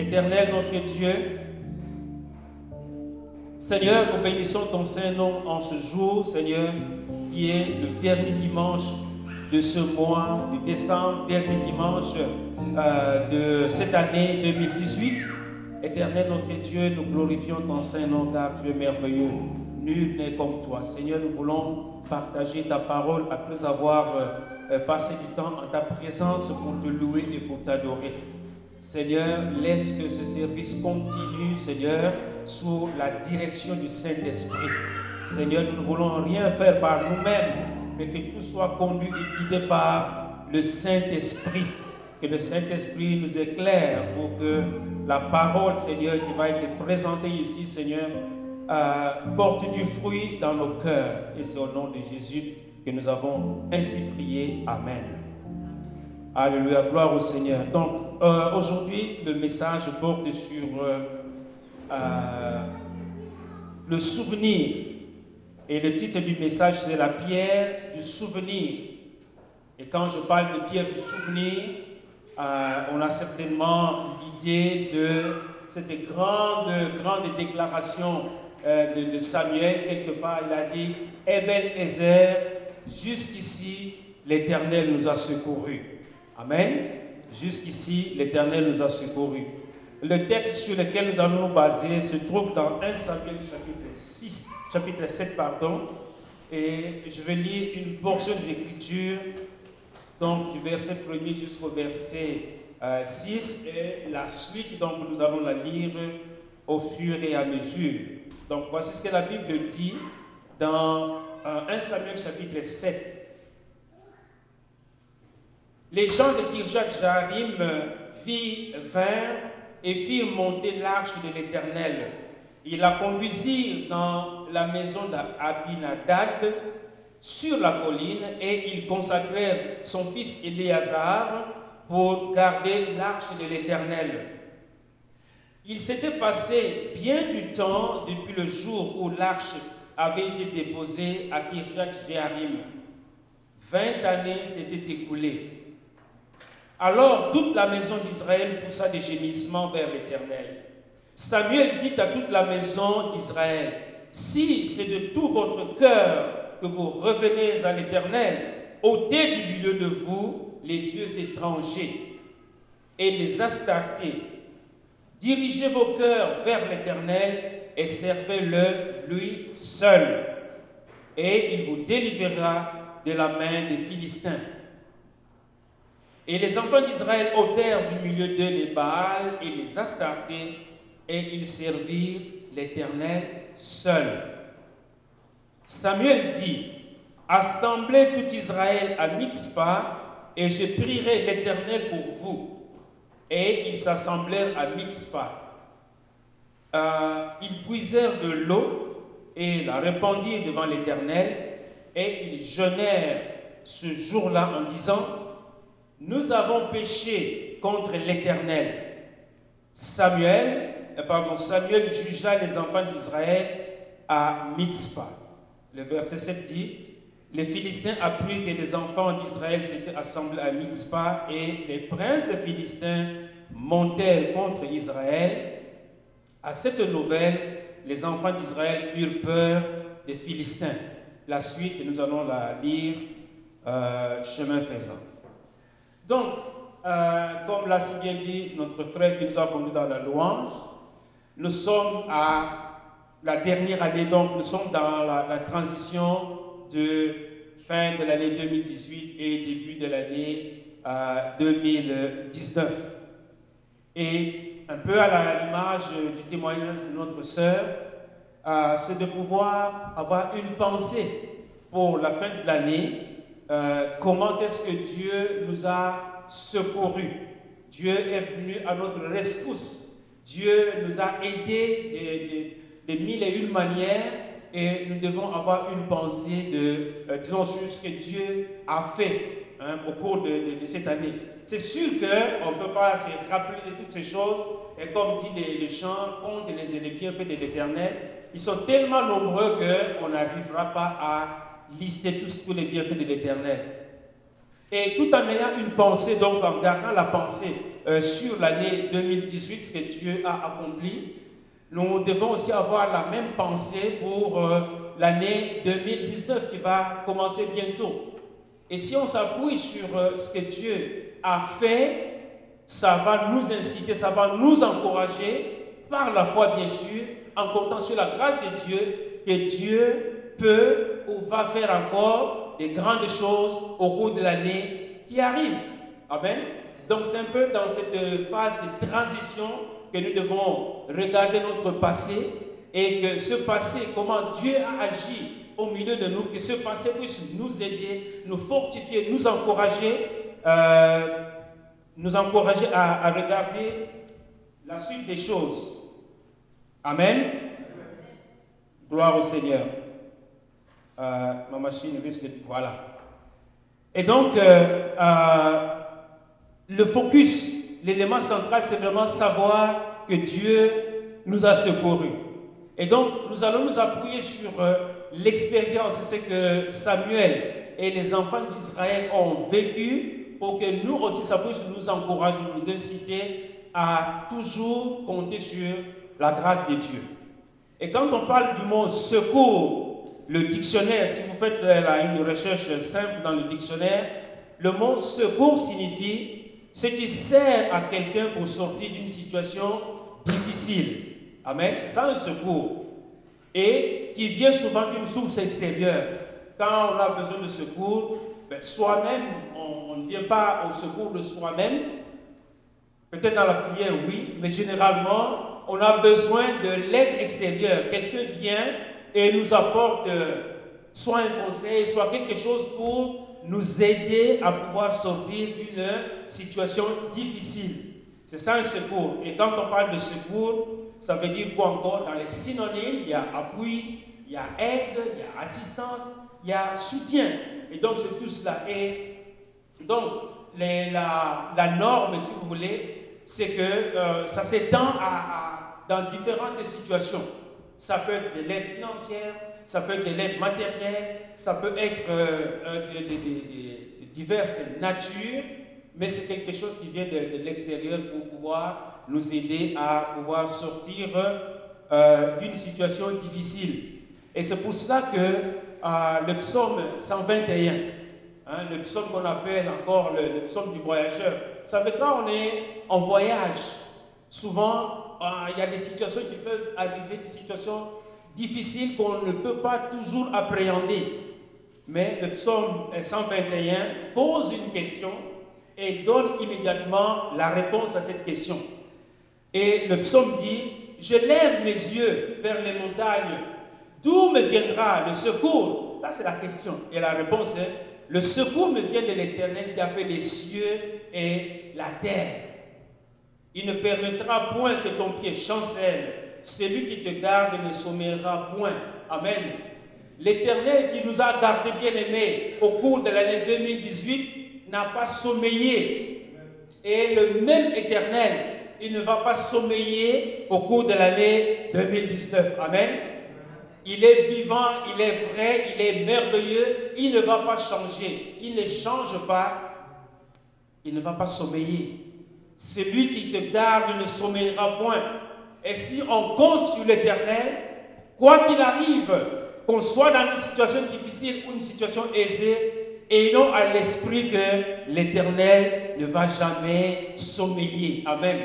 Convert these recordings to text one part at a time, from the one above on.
Éternel notre Dieu, Seigneur, nous bénissons ton Saint-Nom en ce jour, Seigneur, qui est le dernier dimanche de ce mois de décembre, dernier dimanche euh, de cette année 2018. Éternel notre Dieu, nous glorifions ton Saint-Nom car tu es merveilleux. Nul n'est comme toi. Seigneur, nous voulons partager ta parole après avoir euh, euh, passé du temps en ta présence pour te louer et pour t'adorer. Seigneur, laisse que ce service continue, Seigneur, sous la direction du Saint-Esprit. Seigneur, nous ne voulons rien faire par nous-mêmes, mais que tout soit conduit et guidé par le Saint-Esprit. Que le Saint-Esprit nous éclaire pour que la parole, Seigneur, qui va être présentée ici, Seigneur, euh, porte du fruit dans nos cœurs. Et c'est au nom de Jésus que nous avons ainsi prié. Amen. Alléluia, gloire au Seigneur. Donc, euh, aujourd'hui, le message porte sur euh, euh, le souvenir. Et le titre du message, c'est la pierre du souvenir. Et quand je parle de pierre du souvenir, on a certainement l'idée de cette grande, grande déclaration de, Samuel. Quelque part, il a dit Eben Ezer, jusqu'ici, l'Éternel nous a secourus. Amen. Jusqu'ici, l'Éternel nous a secourus. Le texte sur lequel nous allons nous baser se trouve dans 1 Samuel chapitre 6, chapitre 7, pardon. Et je vais lire une portion d'écriture, donc du verset 1 jusqu'au verset 6, euh, et la suite, donc nous allons la lire au fur et à mesure. Donc voici ce que la Bible dit dans 1 euh, Samuel chapitre 7. Les gens de Kirjat Jarim vinrent et firent monter l'arche de l'Éternel. Ils la conduisirent dans la maison d'Abinadab sur la colline et ils consacrèrent son fils Éléazar pour garder l'arche de l'Éternel. Il s'était passé bien du temps depuis le jour où l'arche avait été déposée à Kirjat Jearim. Vingt années s'étaient écoulées. Alors toute la maison d'Israël poussa des gémissements vers l'Éternel. Samuel dit à toute la maison d'Israël, si c'est de tout votre cœur que vous revenez à l'Éternel, ôtez du milieu de vous les dieux étrangers et les astartés. Dirigez vos cœurs vers l'Éternel et servez-le lui seul. Et il vous délivrera de la main des Philistins. Et les enfants d'Israël ôtèrent du milieu d'eux les Baals et les Astartés, et ils servirent l'Éternel seul. Samuel dit, Assemblez tout Israël à Mitzpah, et je prierai l'Éternel pour vous. Et ils s'assemblèrent à Mitzpah. Euh, ils puisèrent de l'eau et la répandirent devant l'Éternel, et ils jeûnèrent ce jour-là en disant, nous avons péché contre l'Éternel. Samuel, euh, pardon, Samuel jugea les enfants d'Israël à Mitzpah. Le verset 7 dit, les Philistins apprirent que les enfants d'Israël s'étaient assemblés à Mitzpah et les princes des Philistins montèrent contre Israël. À cette nouvelle, les enfants d'Israël eurent peur des Philistins. La suite, nous allons la lire euh, chemin faisant. Donc, euh, comme l'a si bien dit notre frère qui nous a conduit dans la louange, nous sommes à la dernière année, donc nous sommes dans la, transition de fin de l'année 2018 et début de l'année 2019. Euh, et un peu à l'image du témoignage de notre sœur, euh, c'est de pouvoir avoir une pensée pour la fin de l'année euh, comment est-ce que Dieu nous a secourus? Dieu est venu à notre rescousse. Dieu nous a aidés de, mille et une manières et nous devons avoir une pensée de, euh, disons, sur ce que Dieu a fait hein, au cours de, cette année. C'est sûr qu'on ne peut pas se rappeler de toutes ces choses et comme dit les, les chants, compte les, les bienfaits de l'Éternel, ils sont tellement nombreux qu'on n'arrivera pas à lister tous, tous les bienfaits de l'Éternel. Et tout en ayant une pensée, donc en gardant la pensée euh, sur l'année 2018, ce que Dieu a accompli, nous devons aussi avoir la même pensée pour euh, l'année 2019 qui va commencer bientôt. Et si on s'appuie sur euh, ce que Dieu a fait, ça va nous inciter, ça va nous encourager, par la foi bien sûr, en comptant sur la grâce de Dieu, que Dieu peut ou va faire encore des grandes choses au cours de l'année qui arrive. Amen. Donc c'est un peu dans cette phase de transition que nous devons regarder notre passé et que ce passé, comment Dieu a agi au milieu de nous, que ce passé puisse nous aider, nous fortifier, nous encourager, euh, nous encourager à, regarder la suite des choses. Amen. Gloire au Seigneur. Euh, ma machine risque de... Voilà. Et donc, euh, le focus, l'élément central, c'est vraiment savoir que Dieu nous a secourus. Et donc, nous allons nous appuyer sur euh, l'expérience, c'est ce que Samuel et les enfants d'Israël ont vécu pour que nous aussi, ça puisse nous encourager, nous inciter à toujours compter sur la grâce de Dieu. Et quand on parle du mot secours, le dictionnaire, si vous faites euh, une recherche simple dans le dictionnaire, le mot secours signifie ce qui sert à quelqu'un pour sortir d'une situation difficile. Amen. C'est ça un secours. Et qui vient souvent d'une source extérieure. Quand on a besoin de secours, ben, soi-même, on, ne vient pas au secours de soi-même. Peut-être dans la prière, oui, mais généralement, on a besoin de l'aide extérieure. Quelqu'un vient et nous apporte euh, soit un conseil, soit quelque chose pour nous aider à pouvoir sortir d'une situation difficile. C'est ça un secours. Et quand on parle de secours, ça veut dire quoi encore? Dans les synonymes, il y a appui, il y a aide, il y a assistance, il y a soutien. Et donc, c'est tout cela. Et donc, la, norme, si vous voulez, c'est que euh, ça s'étend dans différentes situations. Ça peut être de l'aide financière, ça peut être de l'aide matérielle, ça peut être euh, de diverses natures, mais c'est quelque chose qui vient de, l'extérieur pour pouvoir nous aider à pouvoir sortir euh, d'une situation difficile. Et c'est pour cela que euh, le psaume 121, hein, le psaume qu'on appelle encore le, psaume du voyageur, ça veut dire quand on est en voyage, souvent il y a des situations qui peuvent arriver, des situations difficiles qu'on ne peut pas toujours appréhender. Mais le psaume 121 pose une question et donne immédiatement la réponse à cette question. Et le psaume dit, je lève mes yeux vers les montagnes, d'où me viendra le secours? Ça c'est la question. Et la réponse est, le secours me vient de l'Éternel qui a fait les cieux et la terre. Il ne permettra point que ton pied chancelle. Celui qui te garde ne sommeillera point. Amen. L'Éternel qui nous a gardés bien-aimés au cours de l'année 2018 n'a pas sommeillé. Et le même éternel, il ne va pas sommeiller au cours de l'année 2019. Amen. Il est vivant, il est vrai, il est merveilleux, il ne va pas changer. Il ne change pas, il ne va pas sommeiller. Celui qui te garde ne sommeillera point. Et si on compte sur l'éternel, quoi qu'il arrive, qu'on soit dans une situation difficile ou une situation aisée, ayons à l'esprit que l'Éternel ne va jamais sommeiller. Amen.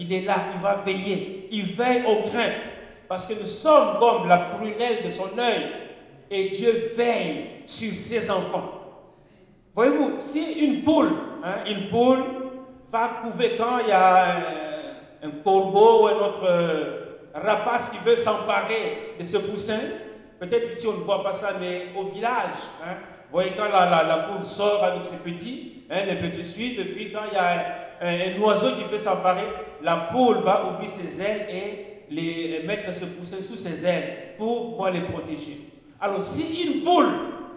Il est là, il va veiller. Il veille au grain. Parce que nous sommes comme la prunelle de son œil. Et Dieu veille sur ses enfants. Voyez-vous, si une poule, hein, une poule va couver quand il y a un, corbeau ou un autre euh, rapace qui veut s'emparer de ce poussin, peut-être ici on ne voit pas ça, mais au village, hein, vous voyez, quand la, poule sort avec ses petits, hein, les petits suivent, et puis quand il y a un, oiseau qui peut s'emparer, la poule va ouvrir ses ailes et les, mettre ce poussin sous ses ailes pour pouvoir les protéger. Alors, si une poule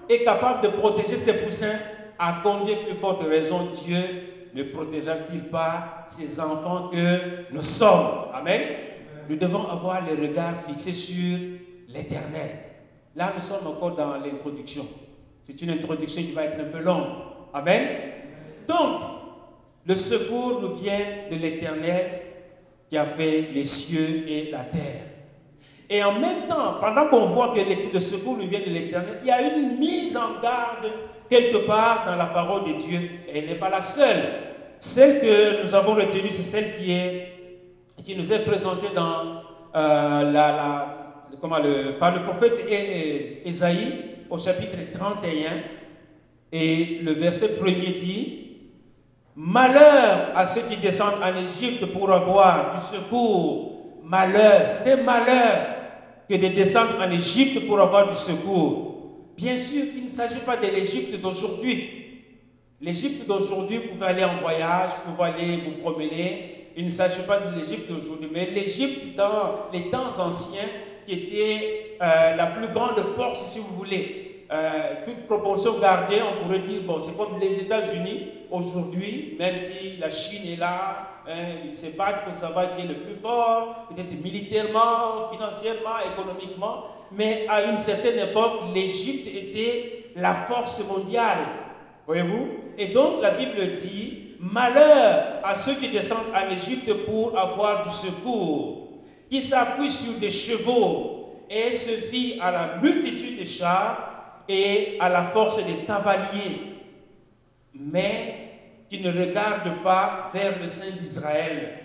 est capable de protéger ses poussins, à combien plus forte raison Dieu ne protégera-t-il pas ses enfants que nous sommes? Amen. Nous devons avoir le regard fixé sur l'éternel. Là, nous sommes encore dans l'introduction. C'est une introduction qui va être un peu longue. Amen. Donc, le secours nous vient de l'Éternel qui a fait les cieux et la terre. Et en même temps, pendant qu'on voit que le secours nous vient de l'Éternel, il y a une mise en garde quelque part dans la parole de Dieu. Elle n'est pas la seule. Celle que nous avons retenue, c'est celle qui, est, qui nous est présentée euh, par le prophète Esaïe au chapitre 31. Et le verset premier dit, Malheur à ceux qui descendent en Égypte pour avoir du secours. Malheur, c'était malheur que de descendre en Égypte pour avoir du secours. Bien sûr, il ne s'agit pas de l'Égypte d'aujourd'hui. L'Égypte d'aujourd'hui, vous pouvez aller en voyage, vous pouvez aller vous promener. Il ne s'agit pas de l'Égypte d'aujourd'hui, mais l'Égypte dans les temps anciens, qui était euh, la plus grande force, si vous voulez. Euh, toute proportion gardée, on pourrait dire, bon, c'est comme les États-Unis aujourd'hui, même si la Chine est là, hein, ils se battent pour savoir qui est le plus fort, peut-être militairement, financièrement, économiquement, mais à une certaine époque, l'Égypte était la force mondiale. Voyez-vous Et donc la Bible dit, malheur à ceux qui descendent en Égypte pour avoir du secours, qui s'appuient sur des chevaux et se fient à la multitude de chars et à la force des cavaliers, mais qui ne regardent pas vers le Saint d'Israël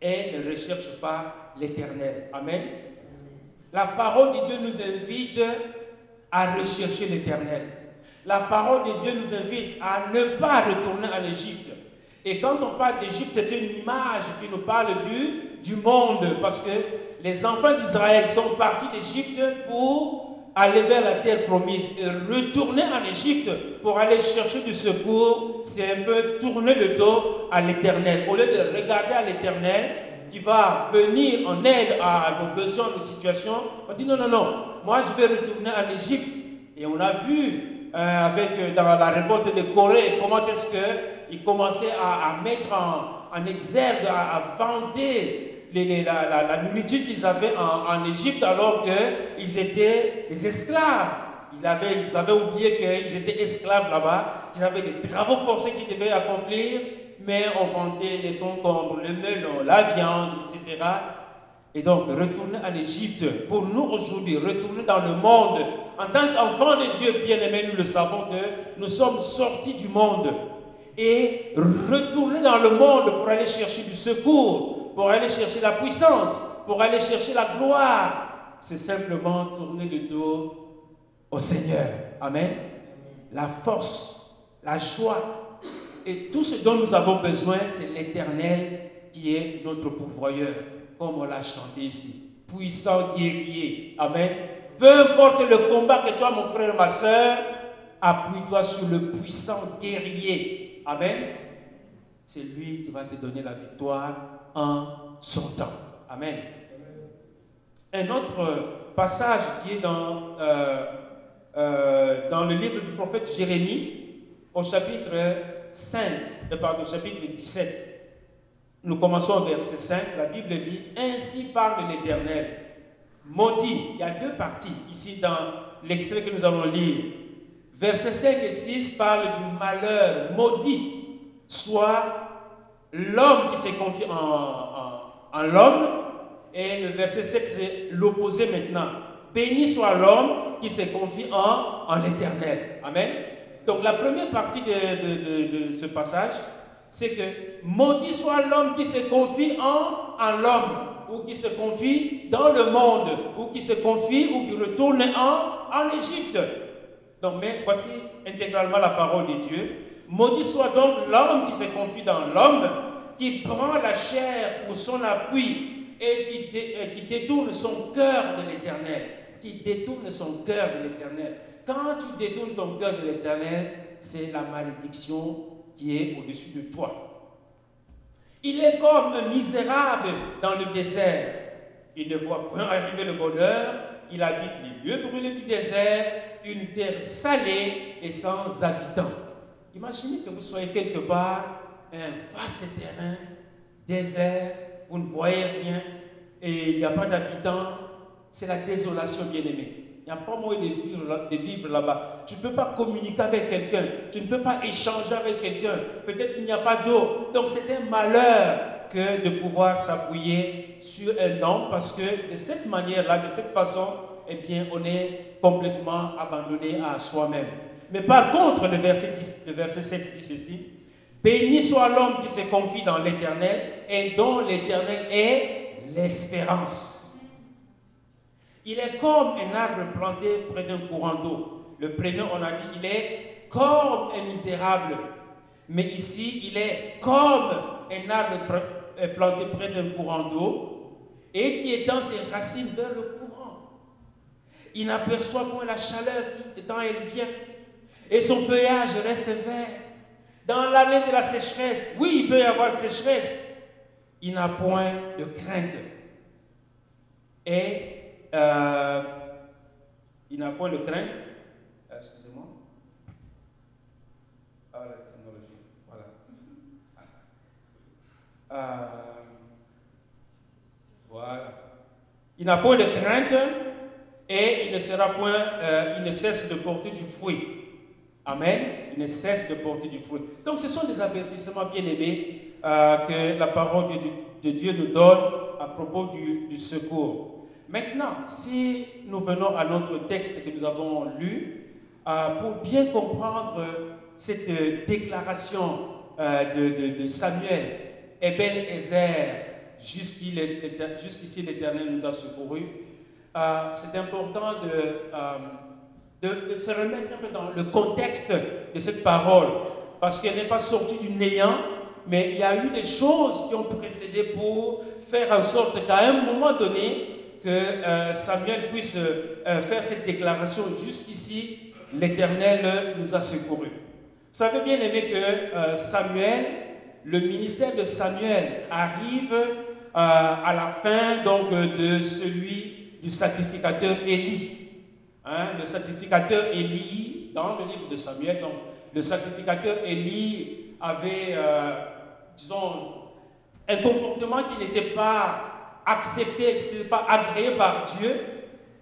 et ne recherchent pas l'Éternel. Amen. La parole de Dieu nous invite à rechercher l'Éternel. La parole de Dieu nous invite à ne pas retourner en Égypte. Et quand on parle d'Égypte, c'est une image qui nous parle du, du monde, parce que les enfants d'Israël sont partis d'Égypte pour aller vers la terre promise et retourner en Égypte pour aller chercher du secours, c'est un peu tourner le dos à l'Éternel. Au lieu de regarder à l'Éternel, qui va venir en aide à nos besoins, nos situations, on dit non, non, non, moi je vais retourner en Égypte. Et on a vu euh, avec, euh, dans la révolte de Corée comment est-ce qu'ils commençaient à, mettre en, exergue, à, à vanter la, la, nourriture qu'ils avaient en, en Égypte alors qu'ils étaient des esclaves. Ils avaient, ils avaient oublié qu'ils étaient esclaves là-bas, qu'ils avaient des travaux forcés qu'ils devaient accomplir mais on vendait les concombres, le melon, la viande, etc. Et donc, retourner en Égypte, pour nous aujourd'hui, retourner dans le monde, en tant qu'enfants de Dieu bien-aimés, nous le savons que nous sommes sortis du monde. Et retourner dans le monde pour aller chercher du secours, pour aller chercher la puissance, pour aller chercher la gloire, c'est simplement tourner le dos au Seigneur. Amen. La force, la joie, et tout ce dont nous avons besoin, c'est l'Éternel qui est notre pourvoyeur, comme on l'a chanté ici. Puissant guerrier. Amen. Peu importe le combat que tu as, mon frère, ma soeur, appuie-toi sur le puissant guerrier. Amen. C'est lui qui va te donner la victoire en son temps. Amen. Un autre passage qui est dans, euh, euh, dans le livre du prophète Jérémie, au chapitre 5, euh, pardon, chapitre 17. Nous commençons au verset 5. La Bible dit Ainsi parle l'Éternel. Maudit. Il y a deux parties ici dans l'extrait que nous allons lire. Versets 5 et 6 parlent du malheur. Maudit soit l'homme qui s'est confié en, l'homme. Et le verset 7, c'est l'opposé maintenant. Béni soit l'homme qui se confie en, l'Éternel. Amen. Donc la première partie de, ce passage, c'est que maudit soit l'homme qui se confie en l'homme, ou qui se confie dans le monde, ou qui se confie ou qui retourne en, en Égypte. Donc mais voici intégralement la parole de Dieu. Maudit soit donc l'homme qui se confie dans l'homme, qui prend la chair pour son appui et qui, euh, qui détourne son cœur de l'éternel. Qui détourne son cœur de l'éternel. Quand tu détournes ton cœur de l'éternel, c'est la malédiction qui est au-dessus de toi. Il est comme misérable dans le désert. Il ne voit point arriver le bonheur. Il habite les lieux brûlés du désert, une terre salée et sans habitants. Imaginez que vous soyez quelque part, un vaste terrain, désert, vous ne voyez rien et il n'y a pas d'habitants. C'est la désolation, bien-aimée. N'y a pas moyen de vivre, là-bas. Tu ne peux pas communiquer avec quelqu'un. Tu ne peux pas échanger avec quelqu'un. Peut-être qu'il n'y a pas d'eau. Donc c'est un malheur que de pouvoir s'appuyer sur un homme parce que de cette manière-là, de cette façon, eh bien, on est complètement abandonné à soi-même. Mais par contre, le verset, 10, le verset 7 dit ceci. Béni soit l'homme qui se confie dans l'éternel et dont l'éternel est l'espérance. Il est comme un arbre planté près d'un courant d'eau. Le premier, on a dit, il est comme un misérable. Mais ici, il est comme un arbre euh, planté près d'un courant d'eau et qui étend ses racines vers le courant. Il n'aperçoit point la chaleur quand elle vient et son feuillage reste vert. Dans l'année de la sécheresse, oui, il peut y avoir sécheresse, il n'a point de crainte. Et euh, il n'a point de crainte. Excusez-moi. Ah, la technologie. Voilà. Euh, voilà. Il n'a point de crainte et il ne sera point, euh, il ne cesse de porter du fruit. Amen. Il ne cesse de porter du fruit. Donc, ce sont des avertissements bien aimés que la parole de, Dieu nous donne à propos du secours. Maintenant, si nous venons à notre texte que nous avons lu, euh, pour bien comprendre cette euh, déclaration euh, de, Samuel, Eben Ezer, jusqu'ici l'Éternel nous a secourus, c'est important de, se remettre un peu dans le contexte de cette parole, parce qu'elle n'est pas sortie du néant, mais il y a eu des choses qui ont précédé pour faire en sorte qu'à un moment donné, que euh, Samuel puisse euh, faire cette déclaration jusqu'ici, l'Éternel nous a secourus. Vous savez bien aimé que euh, Samuel, le ministère de Samuel arrive à la fin donc de celui du sacrificateur Élie. Hein, le sacrificateur Élie, dans le livre de Samuel, donc le sacrificateur Élie avait, disons, un comportement qui n'était pas accepté, qui n'était pas agréé par Dieu,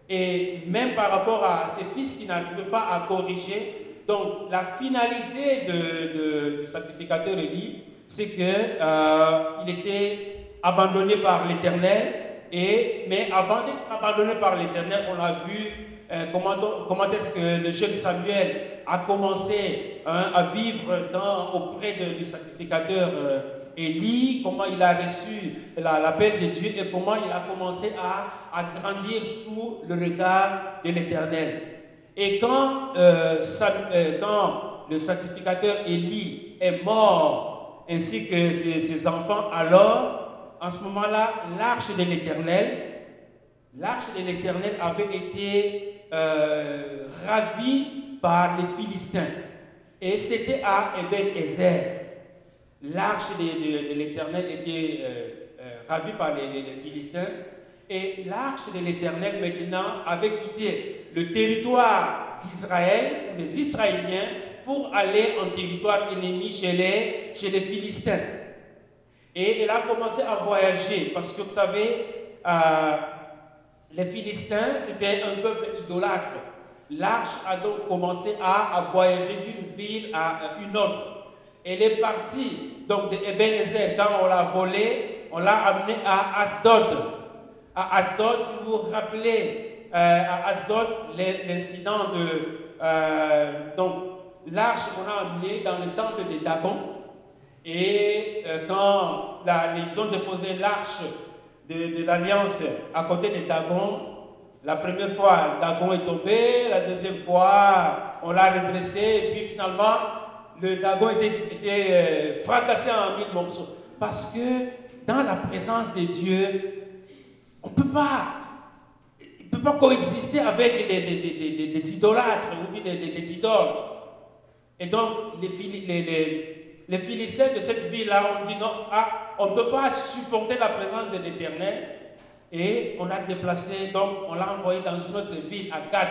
et même par rapport à ses fils qui n'arrivaient pas à corriger. Donc la finalité de, du sacrificateur Élie, c'est qu'il euh, était abandonné par l'Éternel, et, mais avant d'être abandonné par l'Éternel, on a vu euh, comment, comment est-ce que le jeune Samuel a commencé hein, à vivre dans, auprès du sacrificateur euh, Élie, comment il a reçu l'appel de Dieu et comment il a commencé à, grandir sous le regard de l'Éternel. Et quand, euh, euh, le sacrificateur Élie est mort, ainsi que ses, enfants, alors, en ce moment-là, l'arche de l'Éternel, l'arche de l'Éternel avait été euh, ravie par les Philistins. Et c'était à Eben Ezer l'arche de, l'Éternel était euh, euh, ravie par les, Philistins. Et l'arche de l'Éternel maintenant avait quitté le territoire d'Israël, les Israéliens, pour aller en territoire ennemi chez les, Philistins. Et elle a commencé à voyager parce que vous savez, euh, les Philistins, c'était un peuple idolâtre. L'arche a donc commencé à voyager d'une ville à une autre. Elle est partie donc de Ebenezer, quand on l'a volé, on l'a amené à Asdod. À Asdod, si vous vous rappelez, euh, à Asdod, l'incident de euh, l'arche qu'on a amené dans le temple de Dagon. Et euh, quand la, ils ont déposé l'arche de, l'Alliance à côté de Dagon, la première fois, Dagon est tombé, la deuxième fois, on l'a redressé, et puis finalement, le Dagon était, euh, fracassé en mille morceaux. Parce que dans la présence de Dieu, on ne peut pas peut pas coexister avec des, idolâtres des, idoles. Et donc, les, Philistins de cette ville-là ont dit non, ah, on ne peut pas supporter la présence de l'Éternel. Et on a déplacé, donc on l'a envoyé dans une autre ville, à Gad.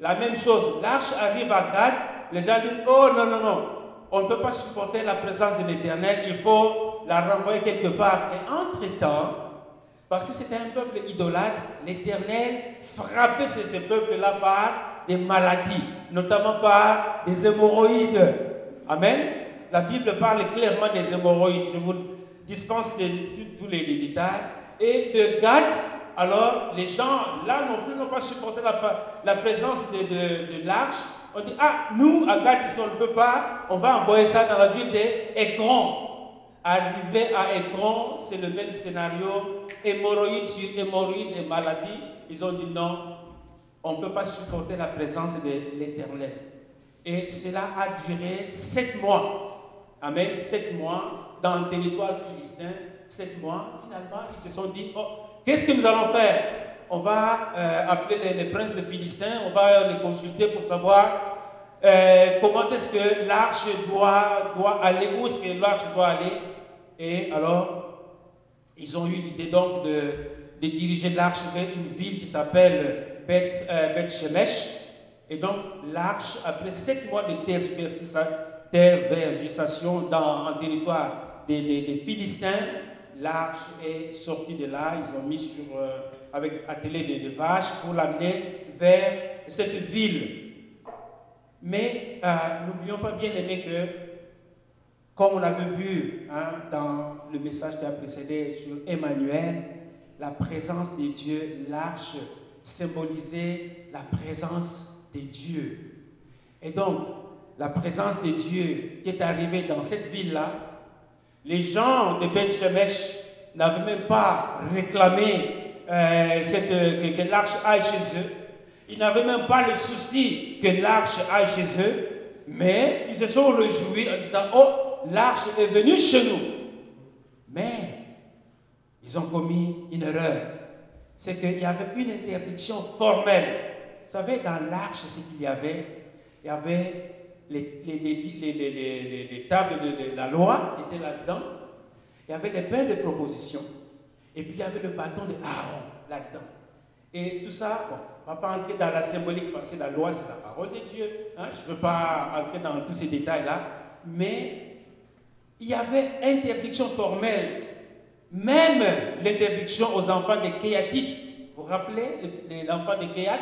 La même chose, l'arche arrive à Gad, les gens disent, oh non, non, non, on ne peut pas supporter la présence de l'Éternel, il faut la renvoyer quelque part. Et entre-temps, Parce que c'était un peuple idolâtre, l'Éternel frappait ces, ces peuples-là par des maladies, notamment par des hémorroïdes. Amen. La Bible parle clairement des hémorroïdes. Je vous dispense de, tous les, détails. Et de Gad, alors les gens là non plus n'ont pas supporté la, présence de, de, de l'arche. On dit, ah, nous, à Gad, si on ne peut pas, on va envoyer ça dans la ville d'Ekron. Arrivé à Ekron, c'est le même scénario, hémorroïdes sur hémorroïdes et maladies. Ils ont dit non, on ne peut pas supporter la présence de l'Éternel. Et cela a duré sept mois. Amen, sept mois dans le territoire philistin. Sept mois, finalement, ils se sont dit, oh, qu'est-ce que nous allons faire? On va euh, appeler les, princes de Philistins, on va les consulter pour savoir euh, comment est-ce que l'arche doit, aller, où est-ce que l'arche doit aller. Et alors, ils ont eu l'idée donc de, diriger l'arche vers une ville qui s'appelle euh, Shemesh. Et donc, l'arche, après sept mois de tergiversation dans un territoire des, Philistins, l'arche est sortie de là. Ils ont mis sur, avec attelé de, vaches pour l'amener vers cette ville. Mais euh, n'oublions pas bien aimé que, comme on avait vu hein, dans le message qui a précédé sur Emmanuel, la présence de Dieu, l'arche symboliser la présence de Dieu. Et donc, la présence de Dieu qui est arrivée dans cette ville-là, les gens de Beth Shemesh n'avaient même pas réclamé euh, que, l'arche aille chez eux. Ils n'avaient même pas le souci que l'arche aille chez eux, mais ils se sont réjouis en disant, oh, l'arche est venue chez nous. Mais ils ont commis une erreur c'est qu'il y avait une interdiction formelle. Vous savez, dans l'arche, ce qu'il y avait, il y avait les, les, tables de, la loi qui étaient là-dedans, il y avait les pains de proposition, et puis il y avait le bâton de Aaron là-dedans. Et tout ça, bon, on ne va pas entrer dans la symbolique parce que la loi, c'est la parole de Dieu. Hein. Je ne veux pas entrer dans tous ces détails-là, mais il y avait interdiction formelle même l'interdiction aux enfants des Kéatites. Vous vous rappelez l'enfant des Kéat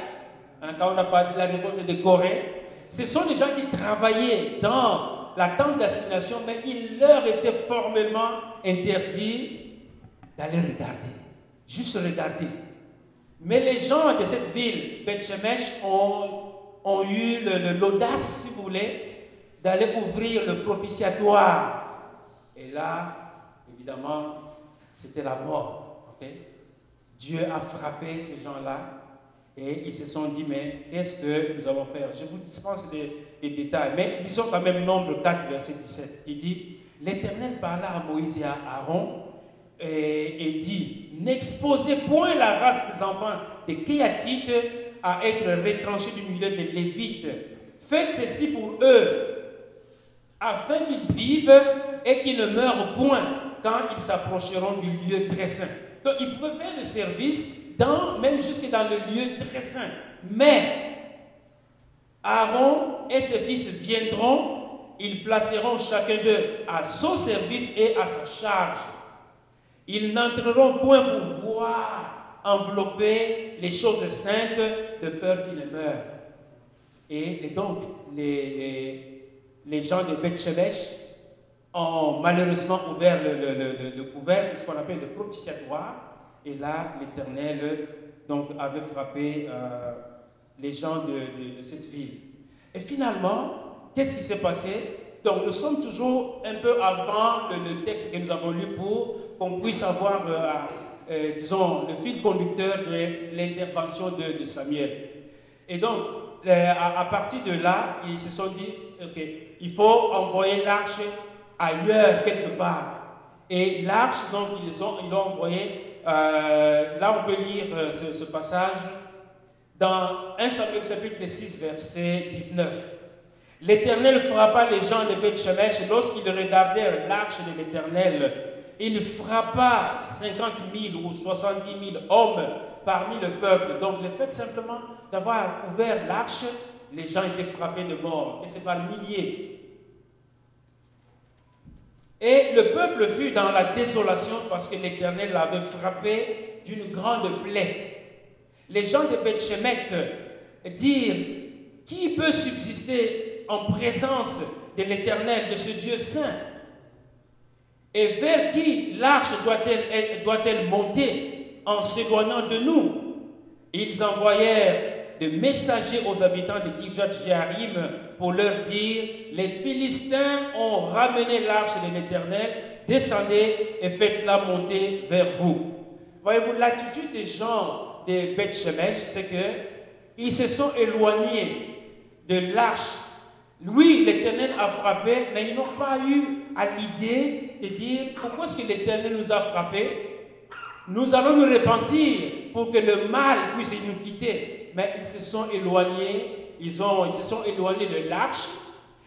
hein, Quand on a parlé de la révolte de Corée, ce sont des gens qui travaillaient dans la tente d'assignation, mais il leur était formellement interdit d'aller regarder, juste regarder. Mais les gens de cette ville, Beth ont, ont eu l'audace, si vous voulez, d'aller ouvrir le propitiatoire. Et là, évidemment, c'était la mort. Dieu a frappé ces gens-là et ils se sont dit, mais qu'est-ce que nous allons faire? Je vous dispense des, détails, mais lisons quand même Nombre 4, verset 17. Il dit, l'Éternel parla à Moïse et à Aaron et, dit, n'exposez point la race des enfants des Kéatites à être retranchés du milieu des Lévites. Faites ceci pour eux, afin qu'ils vivent et qu'ils ne meurent point quand ils s'approcheront du lieu très saint. Donc ils pouvaient faire le service dans, même jusque dans le lieu très saint. Mais Aaron et ses fils viendront, ils placeront chacun d'eux à son service et à sa charge. Ils n'entreront point pour voir envelopper les choses saintes de peur qu'ils ne meurent. Et, donc, les, gens de Beth ont malheureusement ouvert le, couvert, ce qu'on appelle le propitiatoire. Et là, l'Éternel avait frappé euh, les gens de, cette ville. Et finalement, qu'est-ce qui s'est passé? Donc, nous sommes toujours un peu avant le, texte que nous avons lu pour qu'on puisse avoir, euh, euh, disons, le fil conducteur de l'intervention de, Samuel. Et donc, à, à, partir de là, ils se sont dit, OK, il faut envoyer l'arche ailleurs, quelque part. Et l'arche, donc, ils l'ont ils envoyé. Euh, là, on peut lire euh, ce, passage dans 1 Samuel chapitre 6, verset 19. L'Éternel frappa les gens de Beth Shemesh lorsqu'ils regardèrent l'arche de l'Éternel. Il frappa 50 000 ou 70 000 hommes parmi le peuple. Donc, le fait simplement d'avoir ouvert l'arche, les gens étaient frappés de mort. Et c'est par milliers. Et le peuple fut dans la désolation parce que l'Éternel l'avait frappé d'une grande plaie. Les gens de Beth Shemek dirent Qui peut subsister en présence de l'Éternel, de ce Dieu saint Et vers qui l'arche doit-elle doit monter en s'éloignant de nous? Ils envoyèrent des messagers aux habitants de Kijat Jearim pour leur dire Les Philistins ont ramené l'arche de l'Éternel, descendez et faites-la monter vers vous. Voyez-vous, l'attitude des gens de Beth Shemesh, c'est qu'ils se sont éloignés de l'arche. Oui, l'Éternel a frappé, mais ils n'ont pas eu à l'idée de dire pourquoi est-ce que l'Éternel nous a frappés Nous allons nous repentir pour que le mal puisse nous quitter. Mais ils se sont éloignés, ils, se sont éloignés de l'arche.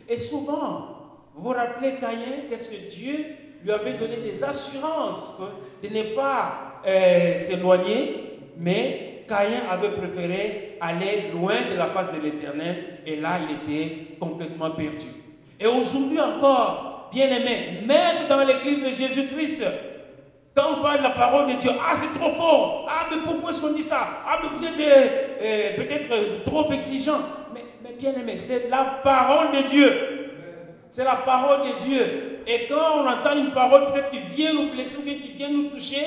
Et souvent, vous vous rappelez Caïn, qu'est-ce que Dieu lui avait donné des assurances de ne pas euh, s'éloigner, mais Caïn avait préféré aller loin de la face de l'Éternel et là il était complètement perdu. Et aujourd'hui encore, bien aimé, même dans l'église de Jésus-Christ, quand on parle de la parole de Dieu, ah c'est trop fort, ah mais pourquoi est-ce qu'on dit ça? Ah mais vous êtes euh, euh, peut-être trop exigeant. Mais, mais bien aimé, c'est la parole de Dieu. C'est la parole de Dieu. Et quand on entend une parole peut-être qui vient nous blesser, qui vient nous toucher,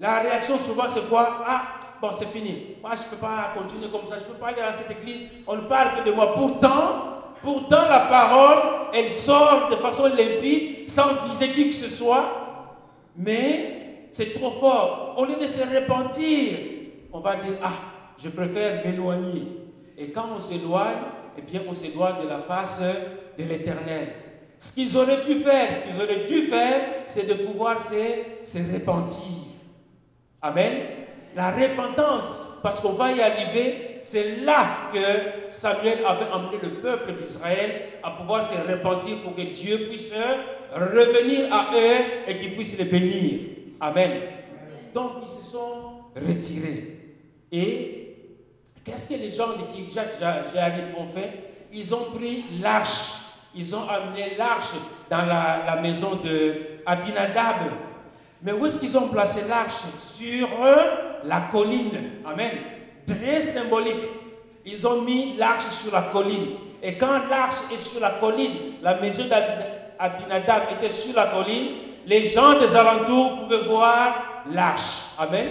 la réaction souvent c'est quoi? Ah, bon c'est fini. Moi je ne peux pas continuer comme ça, je ne peux pas aller dans cette église. On ne parle que de moi. Pourtant, pourtant la parole, elle sort de façon limpide, sans viser qui que ce soit. Mais c'est trop fort. Au lieu de se repentir, on va dire Ah, je préfère m'éloigner. Et quand on s'éloigne, eh bien on s'éloigne de la face de l'éternel. Ce qu'ils auraient pu faire, ce qu'ils auraient dû faire, c'est de pouvoir se, se repentir. Amen. La repentance, parce qu'on va y arriver, c'est là que Samuel avait emmené le peuple d'Israël à pouvoir se repentir pour que Dieu puisse revenir à eux et qu'il puisse les bénir. Amen. Donc ils se sont retirés. Et qu'est-ce que les gens de Kirjat ont fait? Ils ont pris l'arche. Ils ont amené l'arche dans la maison de Abinadab. Mais où est-ce qu'ils ont placé l'arche Sur la colline. Amen. Très symbolique. Ils ont mis l'arche sur la colline. Et quand l'arche est sur la colline, la maison d'Abinadab était sur la colline, les gens des alentours pouvaient voir l'arche. Amen.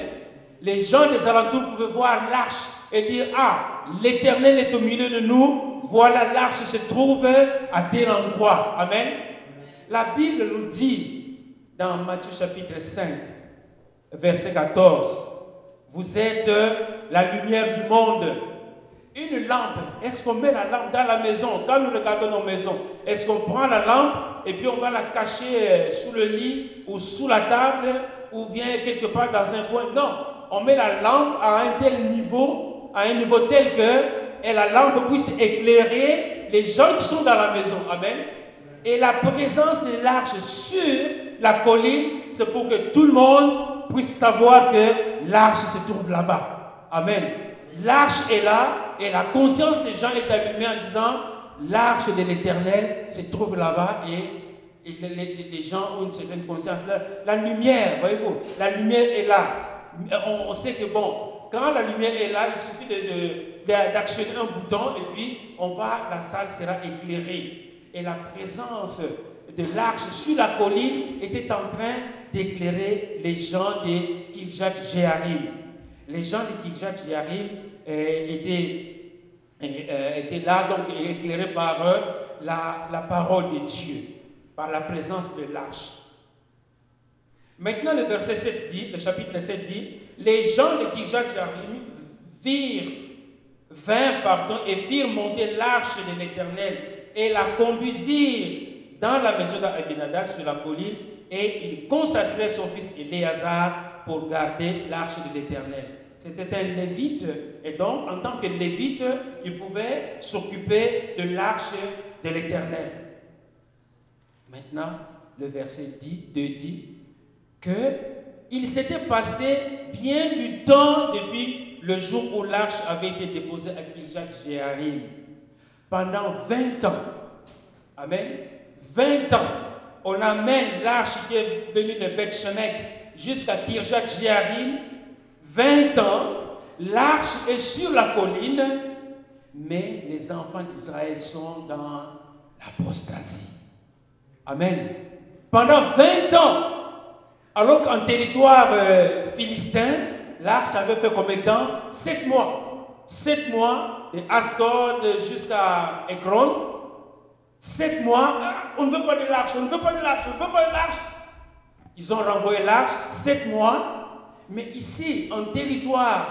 Les gens des alentours pouvaient voir l'arche et dire Ah, l'éternel est au milieu de nous. Voilà l'arche se trouve à tel endroit. Amen. La Bible nous dit dans Matthieu chapitre 5, verset 14. Vous êtes la lumière du monde. Une lampe, est-ce qu'on met la lampe dans la maison? Quand nous regardons nos maisons, est-ce qu'on prend la lampe et puis on va la cacher euh, sous le lit ou sous la table ou bien quelque part dans un coin? Non, on met la lampe à un tel niveau, à un niveau tel que la lampe puisse éclairer les gens qui sont dans la maison. Amen. Et la présence de l'arche sur la colline, c'est pour que tout le monde puisse savoir que l'arche se trouve là-bas. Amen. L'arche est là et la conscience des gens est allumée en disant l'arche de l'éternel se trouve là-bas et, les, gens ont une certaine conscience. La, lumière, voyez-vous, la lumière est là. On, sait que bon, quand la lumière est là, il suffit d'actionner un bouton et puis on va, la salle sera éclairée. Et la présence de l'arche sur la colline était en train d'éclairer les gens de Kiljat Jearim. Les gens de Kiljat Jearim euh, étaient, euh, étaient, là, donc éclairés par la, parole de Dieu, par la présence de l'arche. Maintenant, le verset 7 dit, le chapitre 7 dit, les gens de Kiljat Jearim virent, vinrent pardon, et firent monter l'arche de l'Éternel et la conduisirent dans la maison d'Abinadab sur la colline et il consacrait son fils Éléazar pour garder l'arche de l'Éternel. C'était un lévite et donc en tant que lévite, il pouvait s'occuper de l'arche de l'Éternel. Maintenant, le verset 10, 2 dit que il s'était passé bien du temps depuis le jour où l'arche avait été déposée à Kirjat Jéharim. Pendant 20 ans. Amen. 20 ans, on amène l'arche qui est venue de Beth Shemek jusqu'à Kirjat Jearim, 20 ans, l'arche est sur la colline, mais les enfants d'Israël sont dans l'apostasie. Amen. Pendant 20 ans, alors qu'en territoire euh, philistin, l'arche avait fait combien de temps? 7 mois. 7 mois, de Asdod jusqu'à Ekron. 7 mois, on ne veut pas de l'arche, on ne veut pas de l'arche, on ne veut pas de l'arche. Ils ont renvoyé l'arche 7 mois, mais ici, en territoire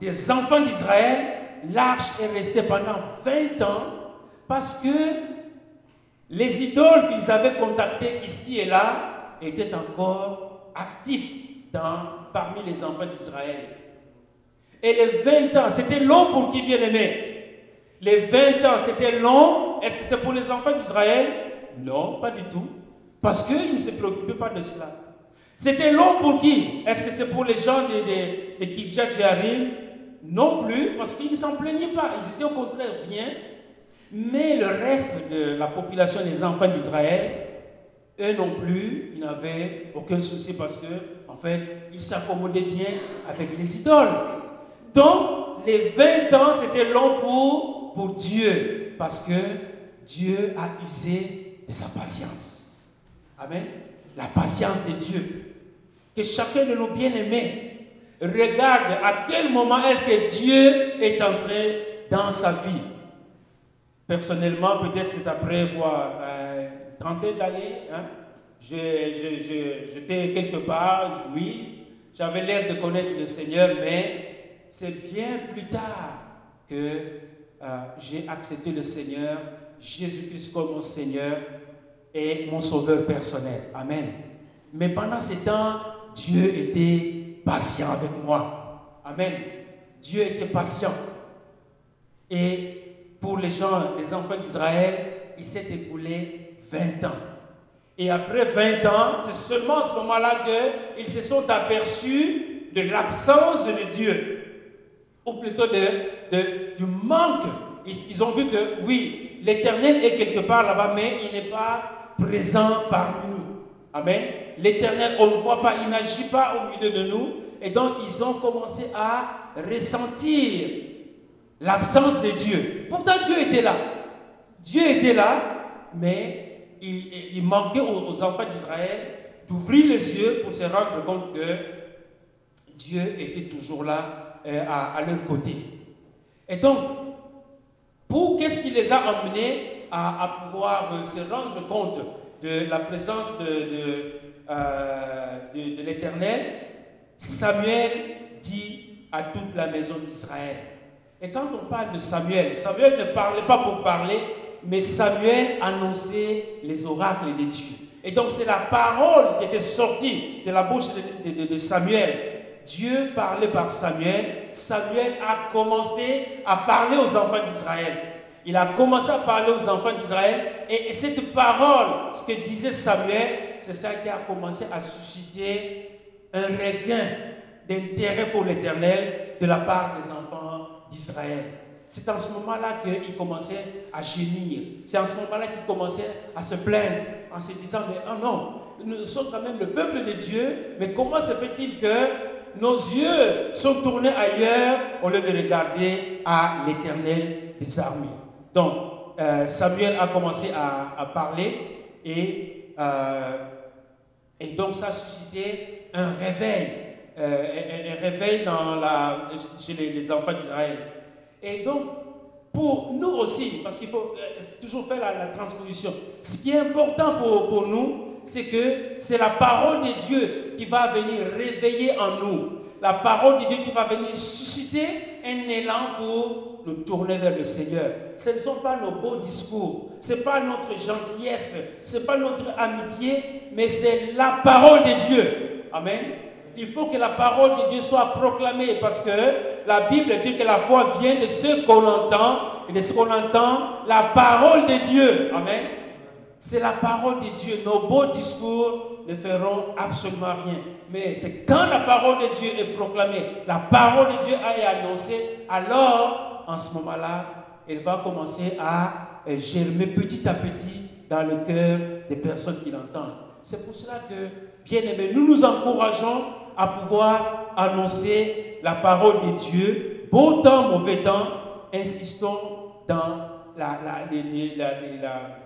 des enfants d'Israël, l'arche est restée pendant 20 ans parce que les idoles qu'ils avaient contactées ici et là étaient encore actifs dans, parmi les enfants d'Israël. Et les 20 ans, c'était long pour qui bien aimé Les 20 ans, c'était long. Est-ce que c'est pour les enfants d'Israël? Non, pas du tout. Parce qu'ils ne se préoccupaient pas de cela. C'était long pour qui? Est-ce que c'est pour les gens de, de, de Kidjat Non plus, parce qu'ils ne s'en plaignaient pas. Ils étaient au contraire bien. Mais le reste de la population des enfants d'Israël, eux non plus, ils n'avaient aucun souci parce que, en fait, ils s'accommodaient bien avec les idoles. Donc, les 20 ans, c'était long pour, pour Dieu, parce que Dieu a usé de sa patience. Amen. La patience de Dieu. Que chacun de nos bien-aimés regarde à quel moment est-ce que Dieu est entré dans sa vie. Personnellement, peut-être c'est après quoi, euh, trentaine d'années, hein, j'étais quelque part, oui, j'avais l'air de connaître le Seigneur, mais c'est bien plus tard que euh, j'ai accepté le Seigneur, Jésus-Christ comme mon Seigneur et mon Sauveur personnel. Amen. Mais pendant ce temps, Dieu était patient avec moi. Amen. Dieu était patient. Et pour les gens, les enfants d'Israël, il s'est écoulé 20 ans. Et après 20 ans, c'est seulement à ce moment-là qu'ils se sont aperçus de l'absence de Dieu, ou plutôt de, du manque. Ils, ont vu que oui, l'Éternel est quelque part là-bas, mais il n'est pas présent parmi nous. Amen. L'Éternel, on ne voit pas, il n'agit pas au milieu de nous. Et donc, ils ont commencé à ressentir l'absence de Dieu. Pourtant, Dieu était là. Dieu était là, mais il, manquait aux, enfants d'Israël d'ouvrir les yeux pour se rendre compte que Dieu était toujours là euh, à, leur côté. Et donc, pour qu'est-ce qui les a amenés à, pouvoir euh, se rendre compte de la présence de, euh, de, l'Éternel, Samuel dit à toute la maison d'Israël, et quand on parle de Samuel, Samuel ne parlait pas pour parler, mais Samuel annonçait les oracles de Dieu. Et donc c'est la parole qui était sortie de la bouche de, Samuel. Dieu parlait par Samuel. Samuel a commencé à parler aux enfants d'Israël. Il a commencé à parler aux enfants d'Israël. Et, cette parole, ce que disait Samuel, c'est ça qui a commencé à susciter un regain d'intérêt pour l'éternel de la part des enfants d'Israël. C'est en ce moment-là qu'il commençait à gémir. C'est en ce moment-là qu'il commençait à se plaindre en se disant, mais oh non, nous sommes quand même le peuple de Dieu, mais comment se fait-il que nos yeux sont tournés ailleurs au lieu de regarder à l'éternel des armées Donc, euh, Samuel a commencé à, parler et, euh, et donc ça a suscité un réveil euh, un, réveil dans la, chez les, enfants d'Israël. Et donc, pour nous aussi, parce qu'il faut toujours faire la, transposition, ce qui est important pour, pour nous, c'est que c'est la parole de Dieu qui va venir réveiller en nous. La parole de Dieu qui va venir susciter un élan pour nous tourner vers le Seigneur. Ce ne sont pas nos beaux discours, ce n'est pas notre gentillesse, ce n'est pas notre amitié, mais c'est la parole de Dieu. Amen il faut que la parole de Dieu soit proclamée parce que la Bible dit que la foi vient de ce qu'on entend et de ce qu'on entend, la parole de Dieu. Amen. C'est la parole de Dieu. Nos beaux discours ne feront absolument rien. Mais c'est quand la parole de Dieu est proclamée, la parole de Dieu a été annoncée, alors, en ce moment-là, elle va commencer à germer petit à petit dans le cœur des personnes qui l'entendent. C'est pour cela que, bien aimés, nous nous encourageons à pouvoir annoncer la parole de Dieu, beau temps, mauvais temps, insistons dans l'annonce la,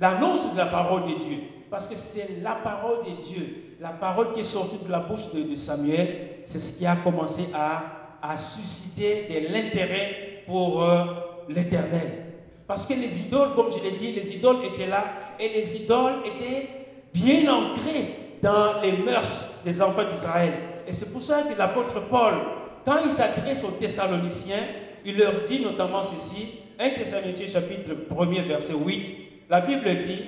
de la parole de Dieu. Parce que c'est la parole de Dieu, la parole qui est sortie de la bouche de, Samuel, c'est ce qui a commencé à, susciter de l'intérêt pour euh, l'éternel. Parce que les idoles, comme je l'ai dit, les idoles étaient là et les idoles étaient bien ancrées dans les mœurs des enfants d'Israël. Et c'est pour ça que l'apôtre Paul, quand il s'adresse aux Thessaloniciens, il leur dit notamment ceci, 1 Thessaloniciens chapitre 1er verset 8, la Bible dit,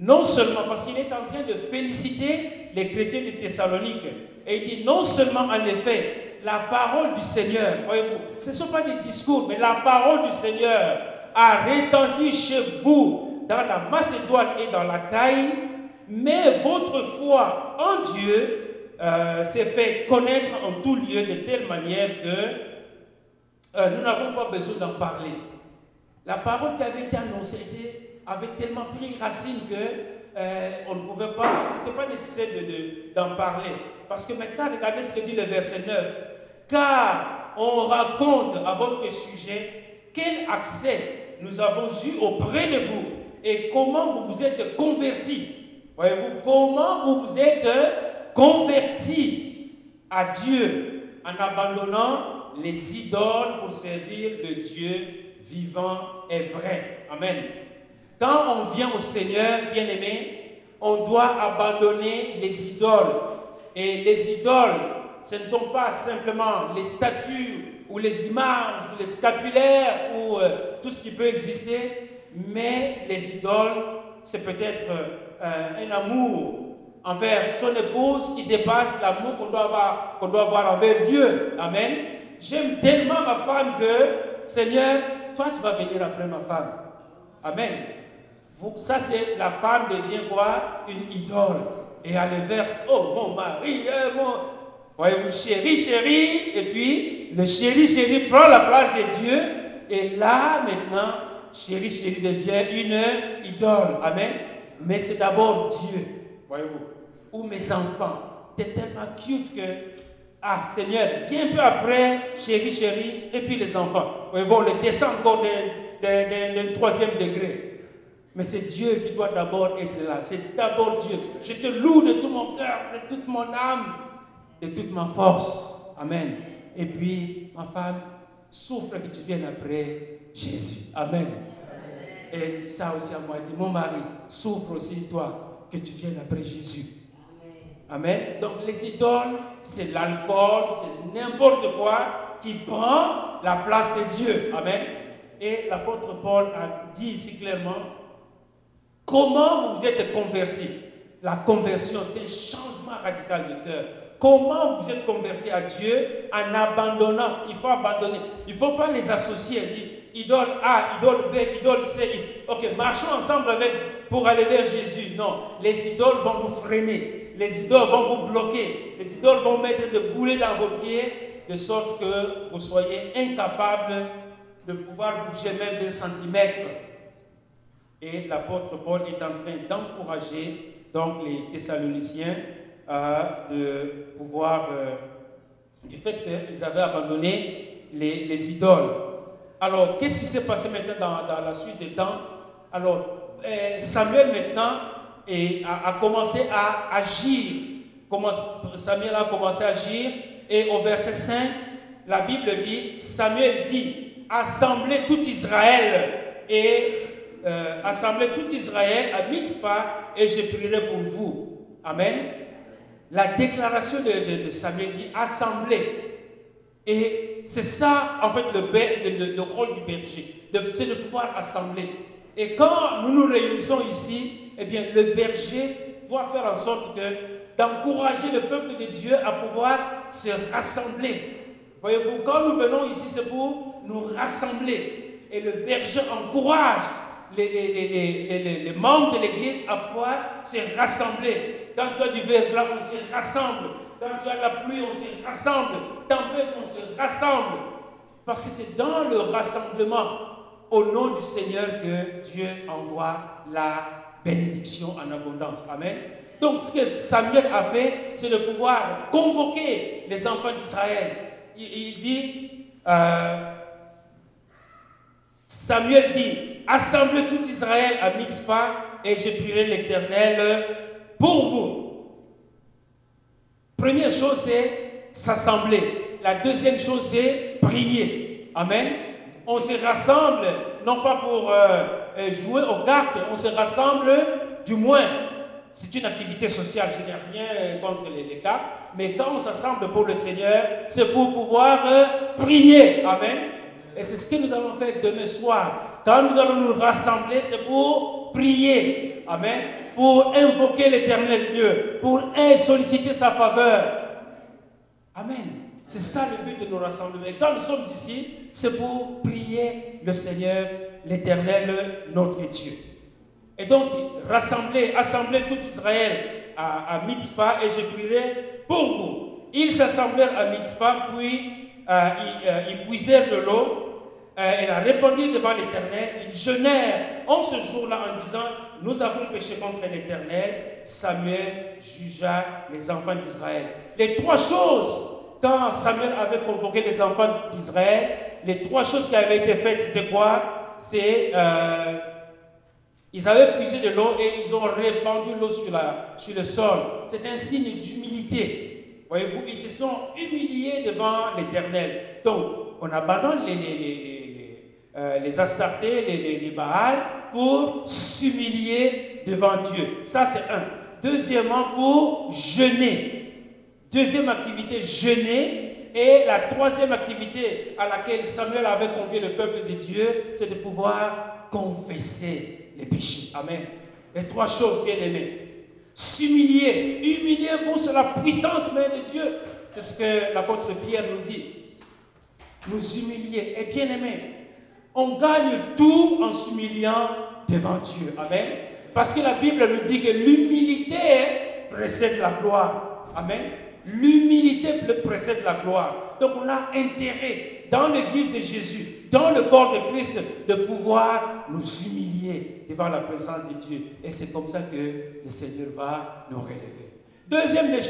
non seulement, parce qu'il est en train de féliciter les chrétiens de Thessalonique, et il dit, non seulement en effet, la parole du Seigneur, voyez-vous, ce ne sont pas des discours, mais la parole du Seigneur a rétendu chez vous dans la Macédoine et dans la Caille, mais votre foi en Dieu euh, s'est fait connaître en tout lieu de telle manière que euh, nous n'avons pas besoin d'en parler. La parole qui avait été annoncée avait tellement pris racine que euh, on ne pouvait pas, ce n'était pas nécessaire d'en de, parler. Parce que maintenant, regardez ce que dit le verset 9. Car on raconte à votre sujet quel accès nous avons eu auprès de vous et comment vous vous êtes convertis Voyez-vous, comment vous vous êtes convertis à Dieu en abandonnant les idoles pour servir le Dieu vivant et vrai. Amen. Quand on vient au Seigneur, bien aimé, on doit abandonner les idoles. Et les idoles, ce ne sont pas simplement les statues ou les images ou les scapulaires ou euh, tout ce qui peut exister, mais les idoles, c'est peut-être euh, un amour envers son épouse qui dépasse l'amour qu'on doit, avoir, qu'on doit avoir envers Dieu. Amen. J'aime tellement ma femme que, Seigneur, toi tu vas venir après ma femme. Amen. Ça, c'est la femme devient quoi? Une idole. Et à l'inverse, oh mon mari, eh, mon. Voyez-vous, chéri, chéri. Et puis, le chéri, chéri prend la place de Dieu. Et là, maintenant, chéri, chéri devient une idole. Amen. Mais c'est d'abord Dieu, voyez-vous. Ou mes enfants. Tu es tellement cute que, ah Seigneur, viens un peu après, chéri, chéri, et puis les enfants. Voyez-vous, on les descend encore d'un troisième degré. Mais c'est Dieu qui doit d'abord être là. C'est d'abord Dieu. Je te loue de tout mon cœur, de toute mon âme, de toute ma force. Amen. Et puis, ma femme, souffre que tu viennes après Jésus. Amen. Et dit ça aussi à moi, dit, mon mari, souffre aussi toi, que tu viennes après Jésus. Amen. Donc les idoles, c'est l'alcool, c'est n'importe quoi qui prend la place de Dieu. Amen. Et l'apôtre Paul a dit ici clairement, comment vous êtes convertis? La conversion, c'est un changement radical de cœur. Comment vous êtes convertis à Dieu? En abandonnant Il faut abandonner. Il ne faut pas les associer idole A, idole B, idole C. Ok, marchons ensemble pour aller vers Jésus. Non, les idoles vont vous freiner. Les idoles vont vous bloquer. Les idoles vont mettre des boulets dans vos pieds de sorte que vous soyez incapable de pouvoir bouger même d'un centimètre. Et l'apôtre Paul est en train d'encourager donc les Thessaloniciens à de pouvoir, euh, du fait qu'ils avaient abandonné les, les idoles. Alors, qu'est-ce qui s'est passé maintenant dans, la suite des temps? Alors, euh, Samuel maintenant a, commencé à agir. Samuel a commencé à agir. Et au verset 5, la Bible dit, Samuel dit, assemblez tout Israël et euh, assemblez tout Israël à Mitzvah et je prierai pour vous. Amen. La déclaration de, Samuel dit, assemblez. Et c'est ça, en fait, le, le, rôle du berger. C'est de pouvoir assembler. Et quand nous nous réunissons ici, eh bien, le berger doit faire en sorte d'encourager le peuple de Dieu à pouvoir se rassembler. Voyez-vous, quand nous venons ici, c'est pour nous rassembler. Et le berger encourage les, les, les membres de l'Église à pouvoir se rassembler. Quand tu as du verglas, on se rassemble. Quand tu as la pluie, on se rassemble. Tempête, on se rassemble. Parce que c'est dans le rassemblement, au nom du Seigneur, que Dieu envoie la bénédiction en abondance. Amen. Donc ce que Samuel a fait, c'est de pouvoir convoquer les enfants d'Israël. Il, dit, euh, Samuel dit, assemblez tout Israël à Mitzpah et je prierai l'Éternel pour vous. Première chose, c'est s'assembler. La deuxième chose, c'est prier. Amen. On se rassemble, non pas pour euh, euh, jouer aux cartes, on se rassemble du moins. C'est une activité sociale, je n'ai rien contre les, cartes, mais quand on s'assemble pour le Seigneur, c'est pour pouvoir euh, prier. Amen. Et c'est ce que nous allons faire demain soir. Quand nous allons nous rassembler, c'est pour prier. Amen. Pour invoquer l'éternel Dieu, pour solliciter sa faveur. Amen. C'est ça le but de nos rassemblements. Quand nous sommes ici, c'est pour prier le Seigneur, l'éternel, notre Dieu. Et donc, rassembler, assembler tout Israël à, à Mitzpah et je prierai pour vous. Ils s'assemblèrent à Mitzpah, puis euh, euh, ils puisèrent de l'eau elle euh, a répondu devant l'Éternel, ils jeûnèrent en ce jour-là en disant, nous avons péché contre l'Éternel. Samuel jugea les enfants d'Israël. Les trois choses, quand Samuel avait convoqué les enfants d'Israël, les trois choses qui avaient été faites, c'était quoi? C'est, euh, ils avaient puisé de l'eau et ils ont répandu l'eau sur, sur le sol. C'est un signe d'humilité. Voyez-vous, ils se sont humiliés devant l'Éternel. Donc, on abandonne les euh, les Astartés, les, les, Baals, pour s'humilier devant Dieu. Ça, c'est un. Deuxièmement, pour jeûner. Deuxième activité, jeûner. Et la troisième activité à laquelle Samuel avait convié le peuple de Dieu, c'est de pouvoir confesser les péchés. Amen. Les trois choses, bien aimées. S'humilier. Humiliez-vous sur la puissante main de Dieu. C'est ce que l'apôtre Pierre nous dit. Nous humilier. Et bien aimé, on gagne tout en s'humiliant devant Dieu. Amen. Parce que la Bible nous dit que l'humilité précède la gloire. Amen. L'humilité précède la gloire. Donc on a intérêt dans l'église de Jésus, dans le corps de Christ, de pouvoir nous humilier devant la présence de Dieu. Et c'est comme ça que le Seigneur va nous relever. Deuxième des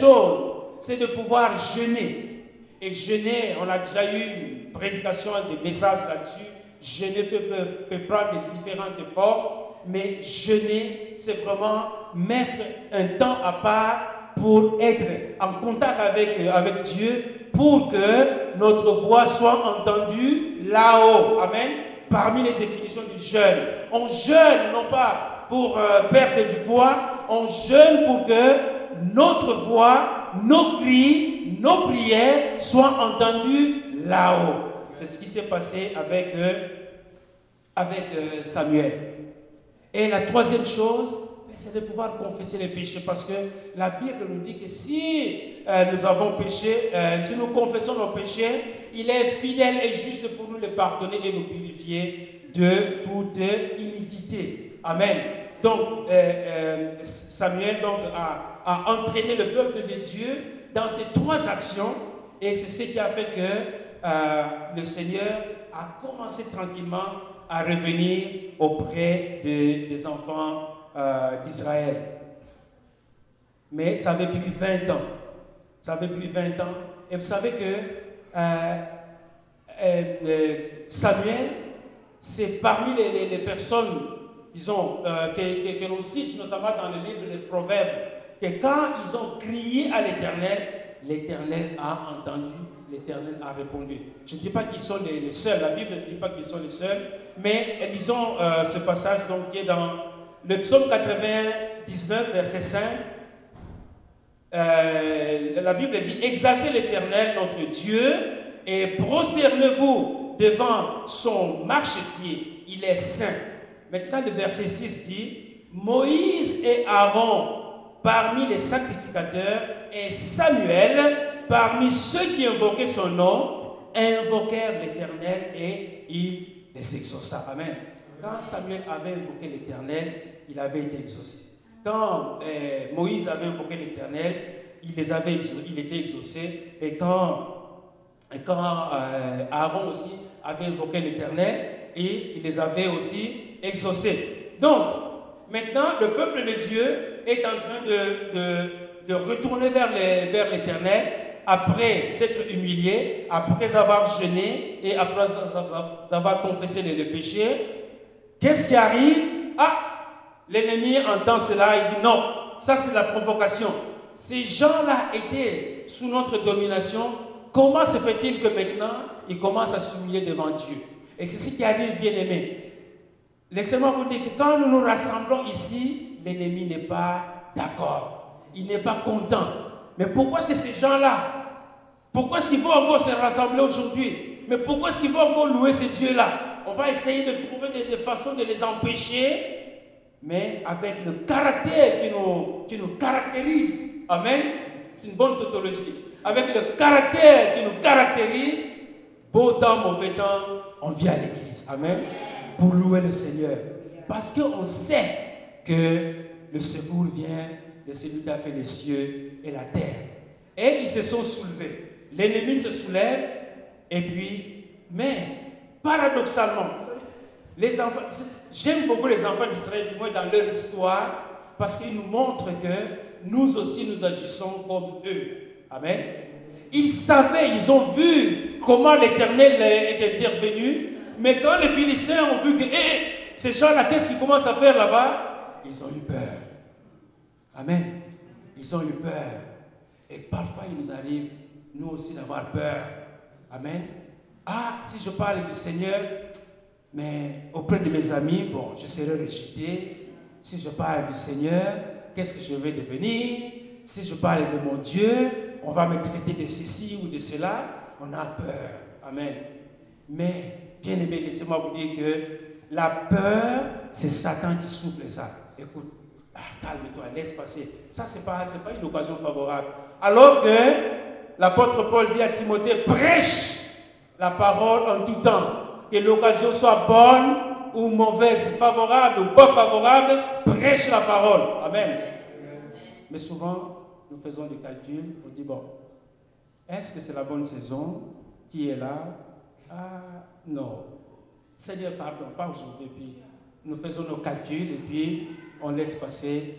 c'est de pouvoir jeûner. Et jeûner, on a déjà eu une prédication, des messages là-dessus. Jeûner peut, prendre différentes formes, mais jeûner, c'est vraiment mettre un temps à part pour être en contact avec, avec Dieu, pour que notre voix soit entendue là-haut. Amen. Parmi les définitions du jeûne, on jeûne non pas pour euh, perdre du poids, on jeûne pour que notre voix, nos cris, nos prières soient entendues là-haut. C'est ce qui s'est passé avec, euh, avec euh, Samuel. Et la troisième chose, ben, c'est de pouvoir confesser les péchés parce que la Bible nous dit que si euh, nous avons péché, si nous confessons nos péchés, il est fidèle et juste pour nous les pardonner et nous purifier de toute iniquité. Amen. Donc, Samuel donc, a, entraîné le peuple de Dieu dans ces trois actions et c'est ce qui a fait que euh, le Seigneur a commencé tranquillement à revenir auprès des enfants euh, d'Israël. Mais ça avait pris 20 ans. Ça avait pris 20 ans. Et vous savez que euh, Samuel, c'est parmi les, personnes, disons, que l'on cite notamment dans le livre des Proverbes, que quand ils ont crié à l'Éternel, l'Éternel a entendu l'Éternel a répondu. Je ne dis pas qu'ils sont les, seuls, la Bible ne dit pas qu'ils sont les seuls, mais lisons euh, ce passage donc, qui est dans le psaume 99, verset 5. Euh, la Bible dit Exaltez l'Éternel, notre Dieu, et prosternez-vous devant son marchepied, il est saint. Maintenant, le verset 6 dit Moïse et Aaron parmi les sacrificateurs et Samuel parmi ceux qui invoquaient son nom, invoquèrent l'Éternel et il les. Amen. Quand Samuel avait invoqué l'Éternel, il avait été exaucé. Quand euh, Moïse avait invoqué l'Éternel, il, les avait, il était exaucé. Et quand, quand euh, Aaron aussi avait invoqué l'Éternel, et il les avait aussi exaucés. Donc, maintenant, le peuple de Dieu est en train de, de, retourner vers l'Éternel après s'être humilié, après avoir jeûné et après avoir confessé les, péchés. Qu'est-ce qui arrive? Ah, l'ennemi entend cela et dit non, ça c'est la provocation. Ces gens-là étaient sous notre domination. Comment se fait-il que maintenant ils commencent à s'humilier devant Dieu? Et c'est ce qui arrive, bien aimé. Laissez-moi vous dire que quand nous nous rassemblons ici, l'ennemi n'est pas d'accord. Il n'est pas content. Mais pourquoi est-ce ces gens-là, pourquoi est-ce qu'ils vont encore se rassembler aujourd'hui? Mais pourquoi est-ce qu'ils vont encore louer ces dieux-là? On va essayer de trouver des, façons de les empêcher, mais avec le caractère qui nous, qui nous caractérise. Amen. C'est une bonne tautologie. Avec le caractère qui nous caractérise, beau temps, mauvais temps, on vient à l'église. Amen pour louer le Seigneur. Parce qu'on sait que le secours vient de celui qui a fait les cieux et la terre. Et ils se sont soulevés. L'ennemi se soulève, et puis, mais paradoxalement, les enfants, j'aime beaucoup les enfants d'Israël, du moins dans leur histoire, parce qu'ils nous montrent que nous aussi nous agissons comme eux. Amen. Ils savaient, ils ont vu comment l'Éternel est intervenu mais quand les Philistins ont vu que ces gens-là, qu'est-ce qu'ils commencent à faire là-bas? Ils ont eu peur. Amen. Ils ont eu peur. Et parfois, il nous arrive, nous aussi, d'avoir peur. Amen. Ah, si je parle du Seigneur, mais auprès de mes amis, bon, je serai rejeté. Si je parle du Seigneur, qu'est-ce que je vais devenir? Si je parle de mon Dieu, on va me traiter de ceci ou de cela. On a peur. Amen. Mais Bien aimé, laissez-moi vous dire que la peur, c'est Satan qui souffle ça. Écoute, ah, calme-toi, laisse passer. Ça, ce n'est pas, pas une occasion favorable. Alors que l'apôtre Paul dit à Timothée, prêche la parole en tout temps. Que l'occasion soit bonne ou mauvaise, favorable ou pas favorable, prêche la parole. Amen. Mais souvent, nous faisons des calculs, on dit, bon, est-ce que c'est la bonne saison qui est là? Ah, non. Seigneur, pardon, pas aujourd'hui. Nous faisons nos calculs et puis on laisse passer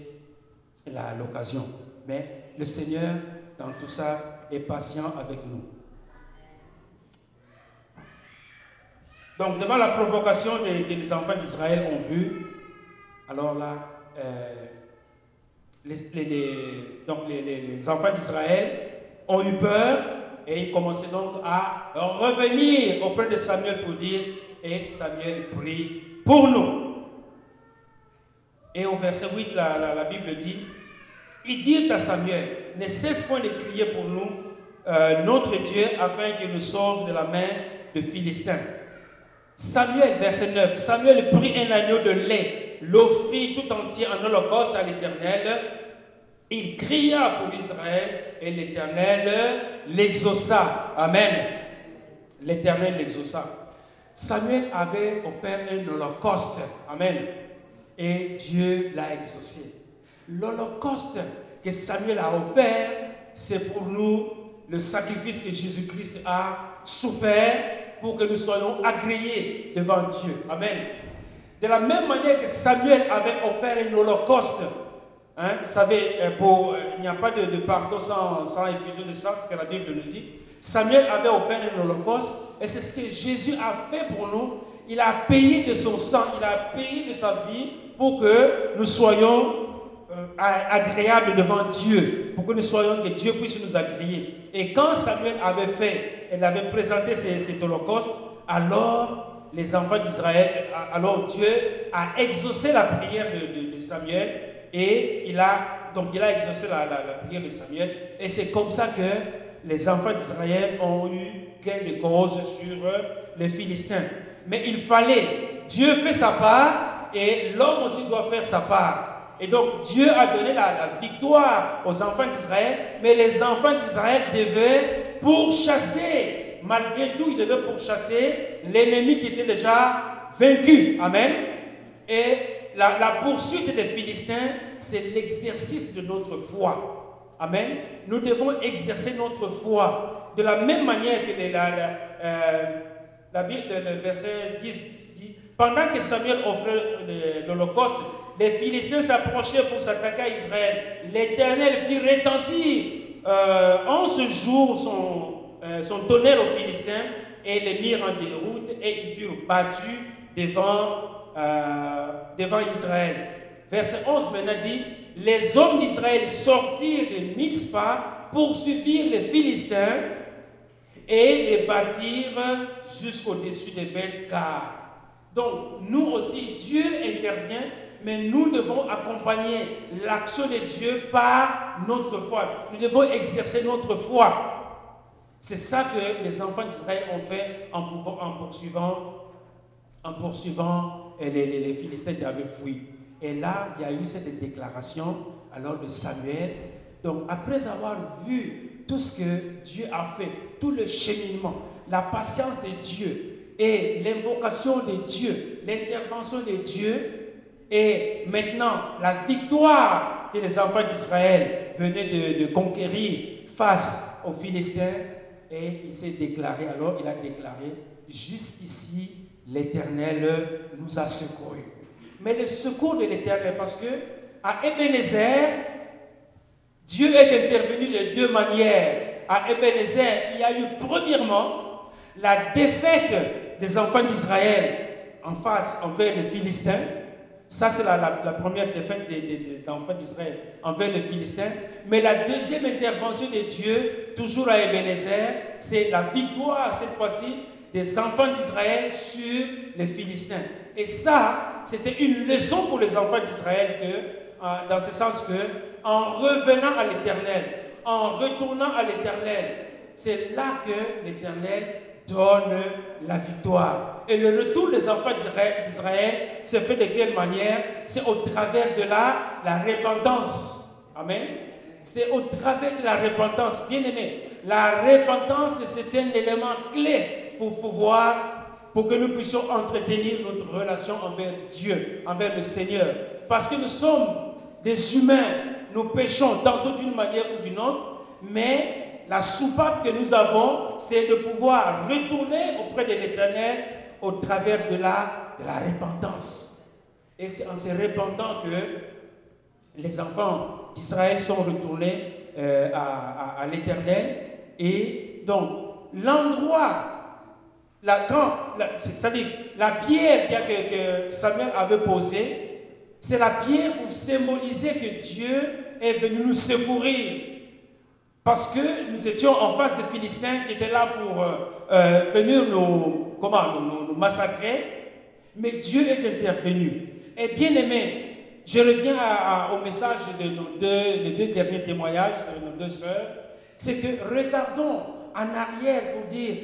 l'occasion. Mais le Seigneur, dans tout ça, est patient avec nous. Donc, devant la provocation que les enfants d'Israël ont vue, alors là, euh, les, les enfants d'Israël ont eu peur et il commençait donc à revenir auprès de Samuel pour dire, et Samuel prie pour nous. Et au verset 8, la, Bible dit, ils dirent à Samuel, ne cesse point de crier pour nous, euh, notre Dieu, afin qu'il nous sauve de la main de Philistins. Samuel, verset 9, Samuel prit un agneau de lait, l'offrit tout entier en holocauste à l'Éternel, il cria pour Israël et l'Éternel l'exauça. Amen. L'Éternel l'exauça. Samuel avait offert un holocauste. Amen. Et Dieu l'a exaucé. L'holocauste que Samuel a offert, c'est pour nous le sacrifice que Jésus-Christ a souffert pour que nous soyons agréés devant Dieu. Amen. De la même manière que Samuel avait offert un holocauste Hein, vous savez, euh, euh, il n'y a pas de, pardon sans, sans effusion de sang, ce que la Bible nous dit. Samuel avait offert un holocauste et c'est ce que Jésus a fait pour nous. Il a payé de son sang, il a payé de sa vie pour que nous soyons euh, agréables devant Dieu, pour que nous soyons, que Dieu puisse nous agréer. Et quand Samuel avait fait, il avait présenté cet holocauste, alors les enfants d'Israël, alors Dieu a exaucé la prière de Samuel et il a, donc il a exaucé la, prière de Samuel. Et c'est comme ça que les enfants d'Israël ont eu gain de cause sur les Philistins. Mais il fallait, Dieu fait sa part et l'homme aussi doit faire sa part. Et donc Dieu a donné la, victoire aux enfants d'Israël, mais les enfants d'Israël devaient pourchasser, malgré tout, ils devaient pourchasser l'ennemi qui était déjà vaincu. Amen. Et la, poursuite des Philistins, c'est l'exercice de notre foi. Amen. Nous devons exercer notre foi. De la même manière que la, euh, Bible, le verset 10 dit, pendant que Samuel offrait l'Holocauste, les Philistins s'approchaient pour s'attaquer à Israël, l'Éternel fit retentir euh, en ce jour son, euh, son tonnerre aux Philistins et les mirent en déroute et ils furent battus devant, euh, devant Israël. Verset 11 maintenant dit, les hommes d'Israël sortirent de Mitzpah pour suivre les Philistins et les bâtirent jusqu'au-dessus des bêtes car. Donc nous aussi, Dieu intervient, mais nous devons accompagner l'action de Dieu par notre foi. Nous devons exercer notre foi. C'est ça que les enfants d'Israël ont fait en, poursuivant, en poursuivant les, les Philistins qui avaient fui. Et là, il y a eu cette déclaration alors de Samuel. Donc, après avoir vu tout ce que Dieu a fait, tout le cheminement, la patience de Dieu et l'invocation de Dieu, l'intervention de Dieu, et maintenant la victoire que les enfants d'Israël venaient de, conquérir face aux Philistins, et il s'est déclaré, alors il a déclaré, jusqu'ici l'Éternel nous a secourus mais le secours de l'éternel. Parce que à Ebenezer, Dieu est intervenu de deux manières. À Ebenezer, il y a eu premièrement la défaite des enfants d'Israël en face envers les Philistins. Ça, c'est la, première défaite des, enfants d'Israël envers les Philistins. Mais la deuxième intervention de Dieu, toujours à Ebenezer, c'est la victoire, cette fois-ci, des enfants d'Israël sur les Philistins. Et ça, c'était une leçon pour les enfants d'Israël que, euh, dans ce sens que, en revenant à l'Éternel, en retournant à l'Éternel, c'est là que l'Éternel donne la victoire. Et le retour des enfants d'Israël se fait de quelle manière? C'est au travers de la, la repentance. Amen. C'est au travers de la repentance. Bien aimé, la repentance, c'est un élément clé pour pouvoir pour que nous puissions entretenir notre relation envers Dieu, envers le Seigneur. Parce que nous sommes des humains, nous péchons tantôt d'une manière ou d'une autre, mais la soupape que nous avons, c'est de pouvoir retourner auprès de l'Éternel au travers de la, de repentance. Et c'est en se répandant que les enfants d'Israël sont retournés euh, à, l'Éternel. Et donc, l'endroit la, c'est-à-dire la pierre que, Samuel avait posée, c'est la pierre pour symboliser que Dieu est venu nous secourir. Parce que nous étions en face des Philistins qui étaient là pour euh, euh, venir nous, comment, nous, massacrer. Mais Dieu est intervenu. Et bien aimé, je reviens au message de nos deux, deux derniers témoignages de nos deux sœurs. C'est que regardons en arrière pour dire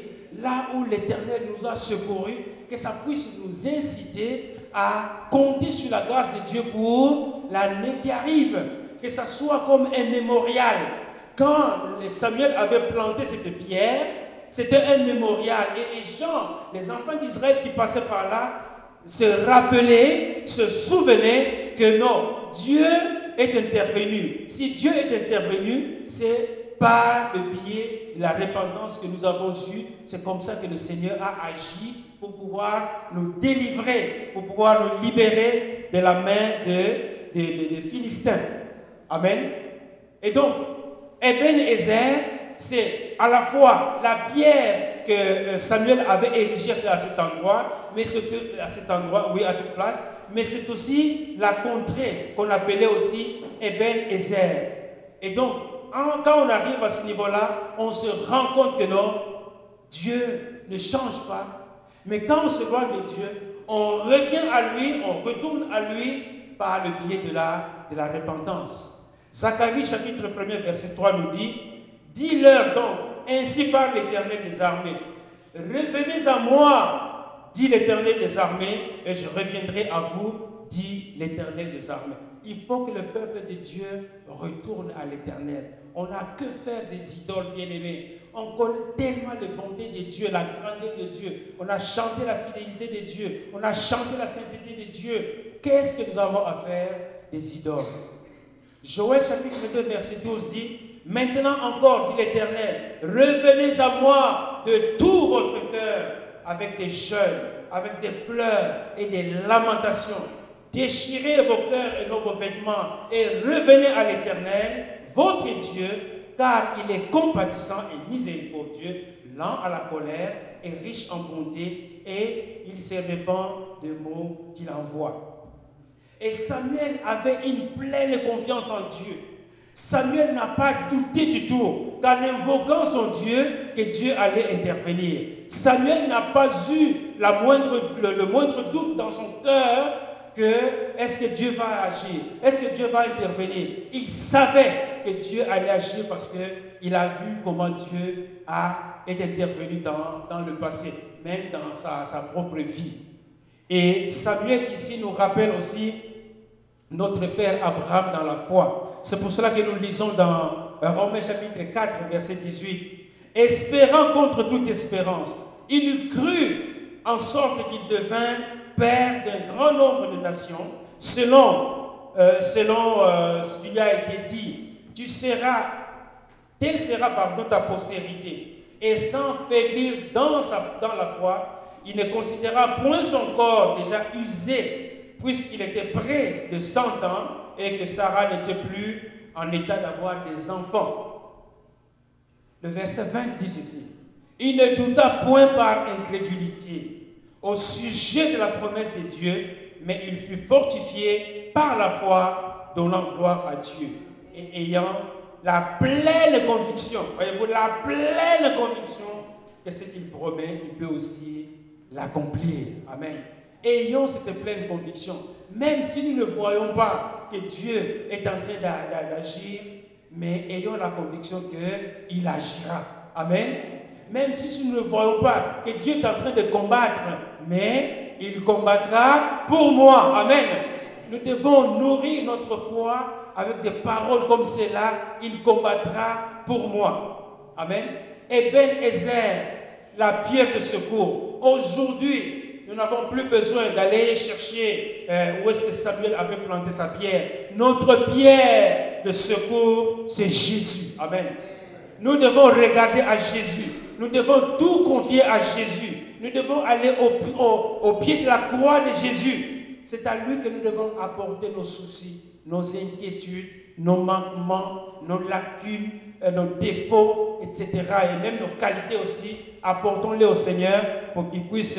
là où l'Éternel nous a secourus, que ça puisse nous inciter à compter sur la grâce de Dieu pour l'année qui arrive. Que ça soit comme un mémorial. Quand Samuel avait planté cette pierre, c'était un mémorial. Et les gens, les enfants d'Israël qui passaient par là, se rappelaient, se souvenaient que non, Dieu est intervenu. Si Dieu est intervenu, c'est par le biais de la repentance que nous avons eue, c'est comme ça que le Seigneur a agi pour pouvoir nous délivrer, pour pouvoir nous libérer de la main des de, Philistins. Amen. Et donc, Eben Ezer, c'est à la fois la pierre que euh, Samuel avait érigée à cet endroit, mais c'est aussi la contrée qu'on appelait aussi Eben Ezer. Et donc, quand on arrive à ce niveau-là, on se rend compte que non, Dieu ne change pas. Mais quand on se voit de Dieu, on revient à lui, on retourne à lui par le biais de la, de. Zacharie chapitre 1 verset 3 nous dit, Dis-leur donc, ainsi parle l'Éternel des armées, revenez à moi, dit l'Éternel des armées, et je reviendrai à vous, dit l'Éternel des armées. Il faut que le peuple de Dieu retourne à l'Éternel. On n'a que faire des idoles bien-aimées. On connaît tellement les bontés de Dieu, la grandeur de Dieu. On a chanté la fidélité de Dieu. On a chanté la sainteté de Dieu. Qu'est-ce que nous avons à faire? Des idoles. Joël chapitre 2 verset 12 dit, Maintenant encore, dit l'Éternel, revenez à moi de tout votre cœur avec des jeûnes, avec des pleurs et des lamentations. déchirez vos cœurs et vos vêtements et revenez à l'Éternel, votre Dieu, car il est compatissant et miséricordieux, lent à la colère et riche en bonté, et il se répand des mots qu'il envoie. Et Samuel avait une pleine confiance en Dieu. Samuel n'a pas douté du tout qu'en invoquant son Dieu, que Dieu allait intervenir. Samuel n'a pas eu le, moindre doute dans son cœur que est-ce que Dieu va agir, est-ce que Dieu va intervenir? Il savait que Dieu allait agir parce qu'il a vu comment Dieu a été intervenu dans, dans le passé, même dans sa, sa propre vie. Et Samuel ici nous rappelle aussi notre père Abraham dans la foi. C'est pour cela que nous lisons dans Romains chapitre 4, verset 18. Espérant contre toute espérance, il crut en sorte qu'il devint père d'un grand nombre de nations, selon, euh, selon euh, ce qui lui a été dit. Tu seras, telle sera pardon ta postérité. Et sans faiblir dans, sa, dans la foi, il ne considéra point son corps déjà usé, puisqu'il était près de 100 ans et que Sarah n'était plus en état d'avoir des enfants. Le verset 20 dit ceci. Il ne douta point par incrédulité au sujet de la promesse de Dieu, mais il fut fortifié par la foi, donnant gloire à Dieu et ayant la pleine conviction, voyez-vous, la pleine conviction que ce qu'il promet, il peut aussi l'accomplir. Amen. Ayons cette pleine conviction, même si nous ne voyons pas que Dieu est en train d'agir, mais ayons la conviction qu'il agira. Amen. Même si nous ne voyons pas que Dieu est en train de combattre, mais il combattra pour moi. Amen. Nous devons nourrir notre foi avec des paroles comme cela. Il combattra pour moi. Amen. Et Ben Ezer, la pierre de secours. Aujourd'hui, nous n'avons plus besoin d'aller chercher euh, où est-ce que Samuel avait planté sa pierre. Notre pierre de secours, c'est Jésus. Amen. Nous devons regarder à Jésus. Nous devons tout confier à Jésus. Nous devons aller au, pied de la croix de Jésus. C'est à lui que nous devons apporter nos soucis, nos inquiétudes, nos manquements, nos lacunes, euh, nos défauts, etc. Et même nos qualités aussi. Apportons-les au Seigneur pour qu'il puisse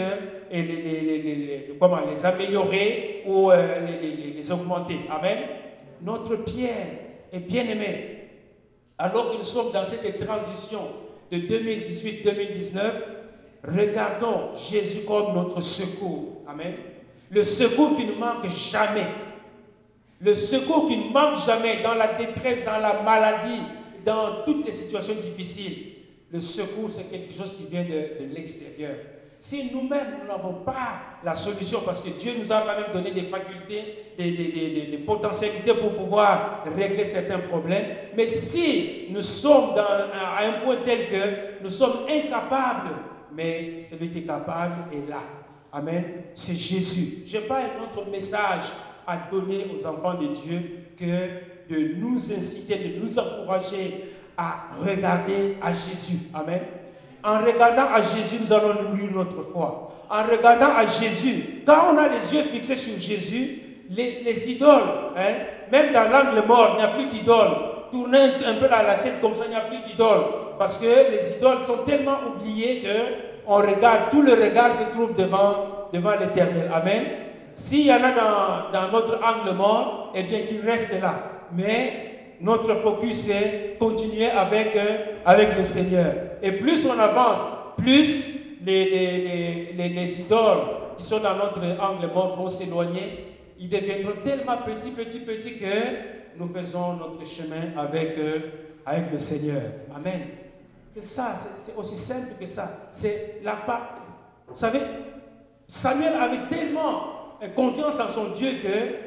euh, les, les, comment, les améliorer ou euh, les, augmenter. Amen. Notre pierre est bien aimée. Alors que nous sommes dans cette transition de 2018-2019, regardons Jésus comme notre secours. Amen. Le secours qui ne manque jamais. Le secours qui ne manque jamais dans la détresse, dans la maladie, dans toutes les situations difficiles. Le secours, c'est quelque chose qui vient de, de l'extérieur. Si nous-mêmes, nous n'avons pas la solution, parce que Dieu nous a quand même donné des facultés, des, des, des, potentialités pour pouvoir régler certains problèmes, mais si nous sommes à un point tel que nous sommes incapables, mais celui qui est capable est là. Amen. C'est Jésus. Je n'ai pas un autre message à donner aux enfants de Dieu que de nous inciter, de nous encourager à regarder à Jésus. Amen. En regardant à Jésus, nous allons nourrir notre foi. En regardant à Jésus, quand on a les yeux fixés sur Jésus, les, idoles, hein, même dans l'angle mort, il n'y a plus d'idoles. Tournez un peu la tête comme ça, il n'y a plus d'idoles. Parce que les idoles sont tellement oubliées que on regarde, tout le regard se trouve devant, l'éternel. Amen. S'il y en a dans, dans notre angle mort, eh bien qu'il reste là. Mais notre focus c'est continuer avec, euh, avec le Seigneur. Et plus on avance, plus les, les, les, idoles qui sont dans notre angle mort vont s'éloigner. Ils deviendront tellement petits, petits, petits que nous faisons notre chemin avec, euh, avec le Seigneur. Amen. C'est ça, c'est aussi simple que ça. C'est la part. Vous savez, Samuel avait tellement confiance en son Dieu que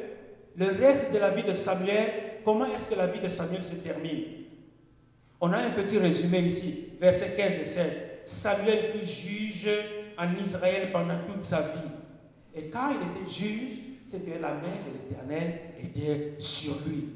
le reste de la vie de Samuel comment est-ce que la vie de Samuel se termine? On a un petit résumé ici, versets 15 et 16. Samuel fut juge en Israël pendant toute sa vie. Et quand il était juge, c'est que la main de l'Éternel était sur lui.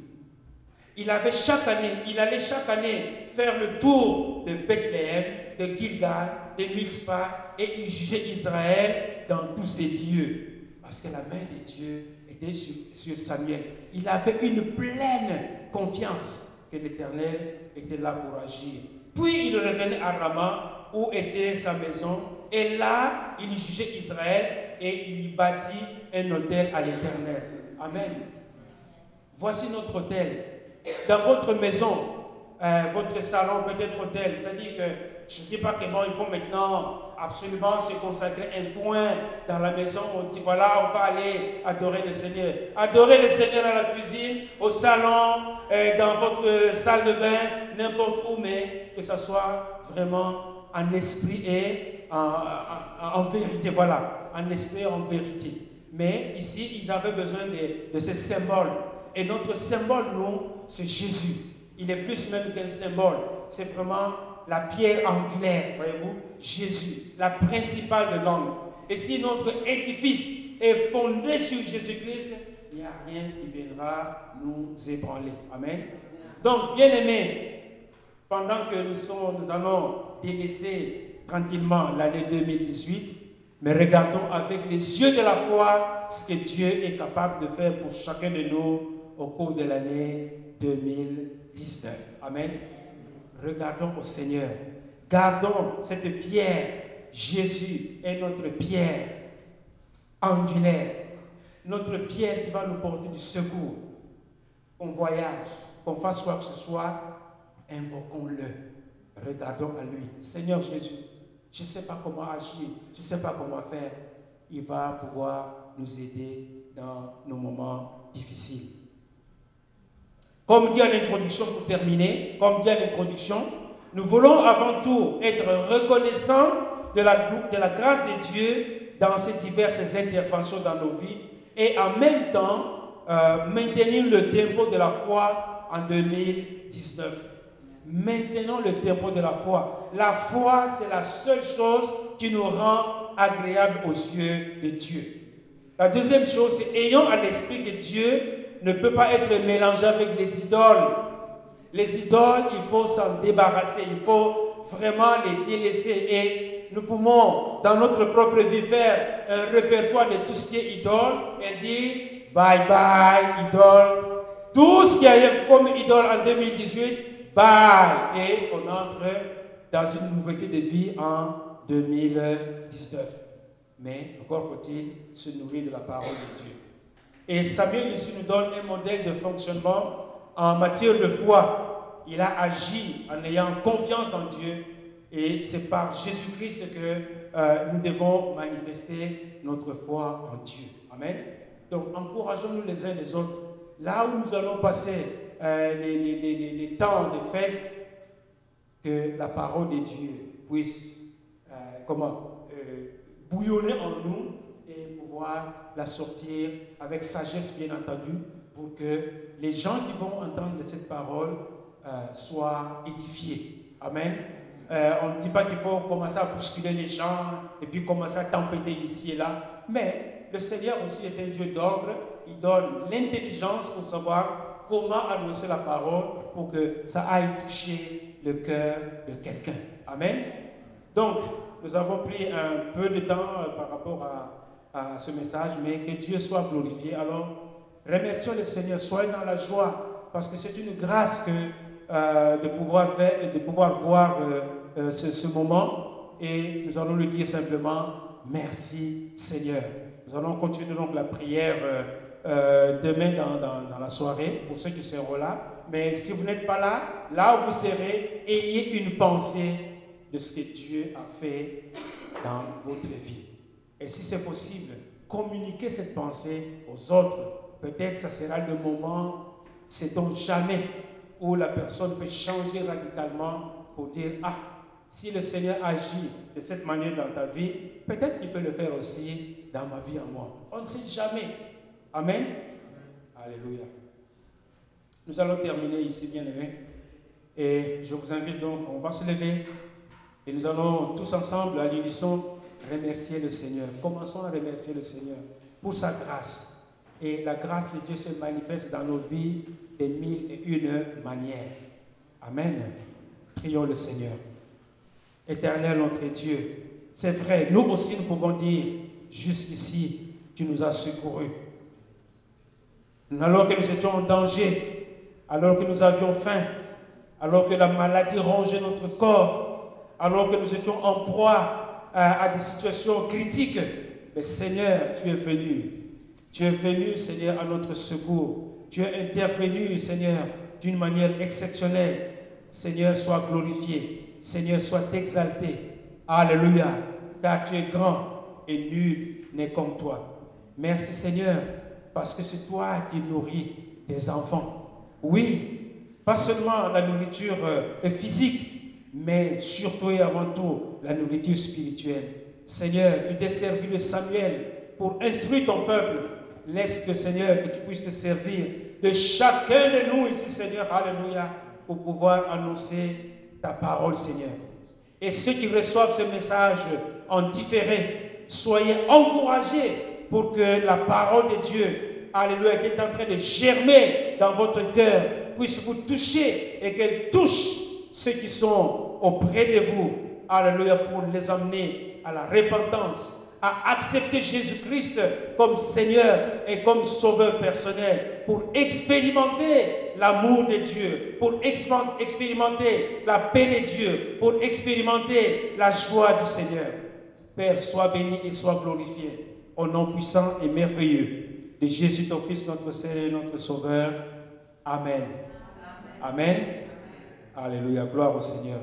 Il avait chaque année, il allait chaque année faire le tour de Bethléem, de Gilgal, de Mitzpah, et il jugeait Israël dans tous ces lieux. Parce que la main de Dieu sur, Samuel. Il avait une pleine confiance que l'Éternel était là pour agir. Puis il revenait à Rama, où était sa maison, et là, il jugeait Israël et il bâtit un hôtel à l'Éternel. Amen. Voici notre hôtel. Dans votre maison, euh, votre salon, peut-être hôtel, c'est-à-dire que je ne dis pas que bon, il faut maintenant absolument se consacrer un point dans la maison. On dit voilà, on va aller adorer le Seigneur. Adorer le Seigneur à la cuisine, au salon, euh, dans votre salle de bain, n'importe où, mais que ce soit vraiment en esprit et en, vérité. Voilà, en esprit et en vérité. Mais ici, ils avaient besoin de, de ces symboles. Et notre symbole, nous, c'est Jésus. Il est plus même qu'un symbole. C'est vraiment la pierre angulaire, voyez-vous, Jésus, la principale de l'homme. Et si notre édifice est fondé sur Jésus-Christ, il n'y a rien qui viendra nous ébranler. Amen. Donc, bien aimés, pendant que nous, sommes, nous allons délaisser tranquillement l'année 2018, mais regardons avec les yeux de la foi ce que Dieu est capable de faire pour chacun de nous au cours de l'année 2019. Amen. Regardons au Seigneur. Gardons cette pierre. Jésus est notre pierre angulaire. Notre pierre qui va nous porter du secours. On voyage, qu'on fasse quoi que ce soit, invoquons-le. Regardons à lui. Seigneur Jésus, je ne sais pas comment agir, je ne sais pas comment faire. Il va pouvoir nous aider dans nos moments difficiles. Comme dit en introduction pour terminer, comme dit en introduction, nous voulons avant tout être reconnaissants de la, de grâce de Dieu dans ces diverses interventions dans nos vies et en même temps euh, maintenir le tempo de la foi en 2019. Maintenons le tempo de la foi. La foi, c'est la seule chose qui nous rend agréable aux yeux de Dieu. La deuxième chose, c'est ayons à l'esprit que Dieu ne peut pas être mélangé avec les idoles. Les idoles, il faut s'en débarrasser, il faut vraiment les délaisser. Et nous pouvons, dans notre propre vie, faire un répertoire de tout ce qui est idole et dire bye bye, idole. Tout ce qui a eu comme idole en 2018, bye. Et on entre dans une nouveauté de vie en 2019. Mais encore faut-il se nourrir de la parole de Dieu. Et Samuel ici nous donne un modèle de fonctionnement en matière de foi. Il a agi en ayant confiance en Dieu et c'est par Jésus-Christ que euh, nous devons manifester notre foi en Dieu. Amen. Donc encourageons-nous les uns les autres. Là où nous allons passer euh, les, temps de fête, que la parole de Dieu puisse euh, comment, bouillonner en nous la sortir avec sagesse, bien entendu, pour que les gens qui vont entendre cette parole euh, soient édifiés. Amen. Euh, on ne dit pas qu'il faut commencer à bousculer les gens et puis commencer à tempêter ici et là, mais le Seigneur aussi est un Dieu d'ordre. Il donne l'intelligence pour savoir comment annoncer la parole pour que ça aille toucher le cœur de quelqu'un. Amen. Donc, nous avons pris un peu de temps euh, par rapport à à ce message, mais que Dieu soit glorifié. Alors, remercions le Seigneur, soyez dans la joie, parce que c'est une grâce que, euh, de, pouvoir faire, de pouvoir voir euh, euh, ce, moment. Et nous allons lui dire simplement, merci Seigneur. Nous allons continuer donc la prière demain dans, la soirée, pour ceux qui seront là. Mais si vous n'êtes pas là, là où vous serez, ayez une pensée de ce que Dieu a fait dans votre vie. Et si c'est possible, communiquer cette pensée aux autres. Peut-être ça sera le moment, sait-on jamais, où la personne peut changer radicalement pour dire, ah, si le Seigneur agit de cette manière dans ta vie, peut-être qu'il peut le faire aussi dans ma vie en moi. On ne sait jamais. Amen. Alléluia. Nous allons terminer ici, bien aimés. Et je vous invite donc, on va se lever et nous allons tous ensemble à l'unisson remercier le Seigneur. Commençons à remercier le Seigneur pour sa grâce. Et la grâce de Dieu se manifeste dans nos vies de mille et une manières. Amen. Prions le Seigneur. Éternel notre Dieu, c'est vrai, nous aussi nous pouvons dire, jusqu'ici, tu nous as secourus. alors que nous étions en danger, alors que nous avions faim, alors que la maladie rongeait notre corps, alors que nous étions en proie à, des situations critiques. Mais Seigneur, tu es venu. Tu es venu, Seigneur, à notre secours. Tu es intervenu, Seigneur, d'une manière exceptionnelle. Seigneur, sois glorifié. Seigneur, sois exalté. Alléluia. Car tu es grand et nul n'est comme toi. Merci Seigneur, parce que c'est toi qui nourris tes enfants. Oui, pas seulement la nourriture euh, physique, mais surtout et avant tout la nourriture spirituelle. Seigneur, tu t'es servi de Samuel pour instruire ton peuple. Laisse que Seigneur, que tu puisses te servir de chacun de nous ici, Seigneur, Alléluia, pour pouvoir annoncer ta parole, Seigneur. Et ceux qui reçoivent ce message en différé, soyez encouragés pour que la parole de Dieu, Alléluia, qui est en train de germer dans votre cœur, puisse vous toucher et qu'elle touche ceux qui sont auprès de vous, Alléluia, pour les amener à la repentance, à accepter Jésus-Christ comme Seigneur et comme Sauveur personnel, pour expérimenter l'amour de Dieu, pour expérimenter la paix de Dieu, pour expérimenter la joie du Seigneur. Père, sois béni et sois glorifié au nom puissant et merveilleux de Jésus, ton Fils, notre Seigneur et notre Sauveur. Amen. Amen. Alléluia. Gloire au Seigneur.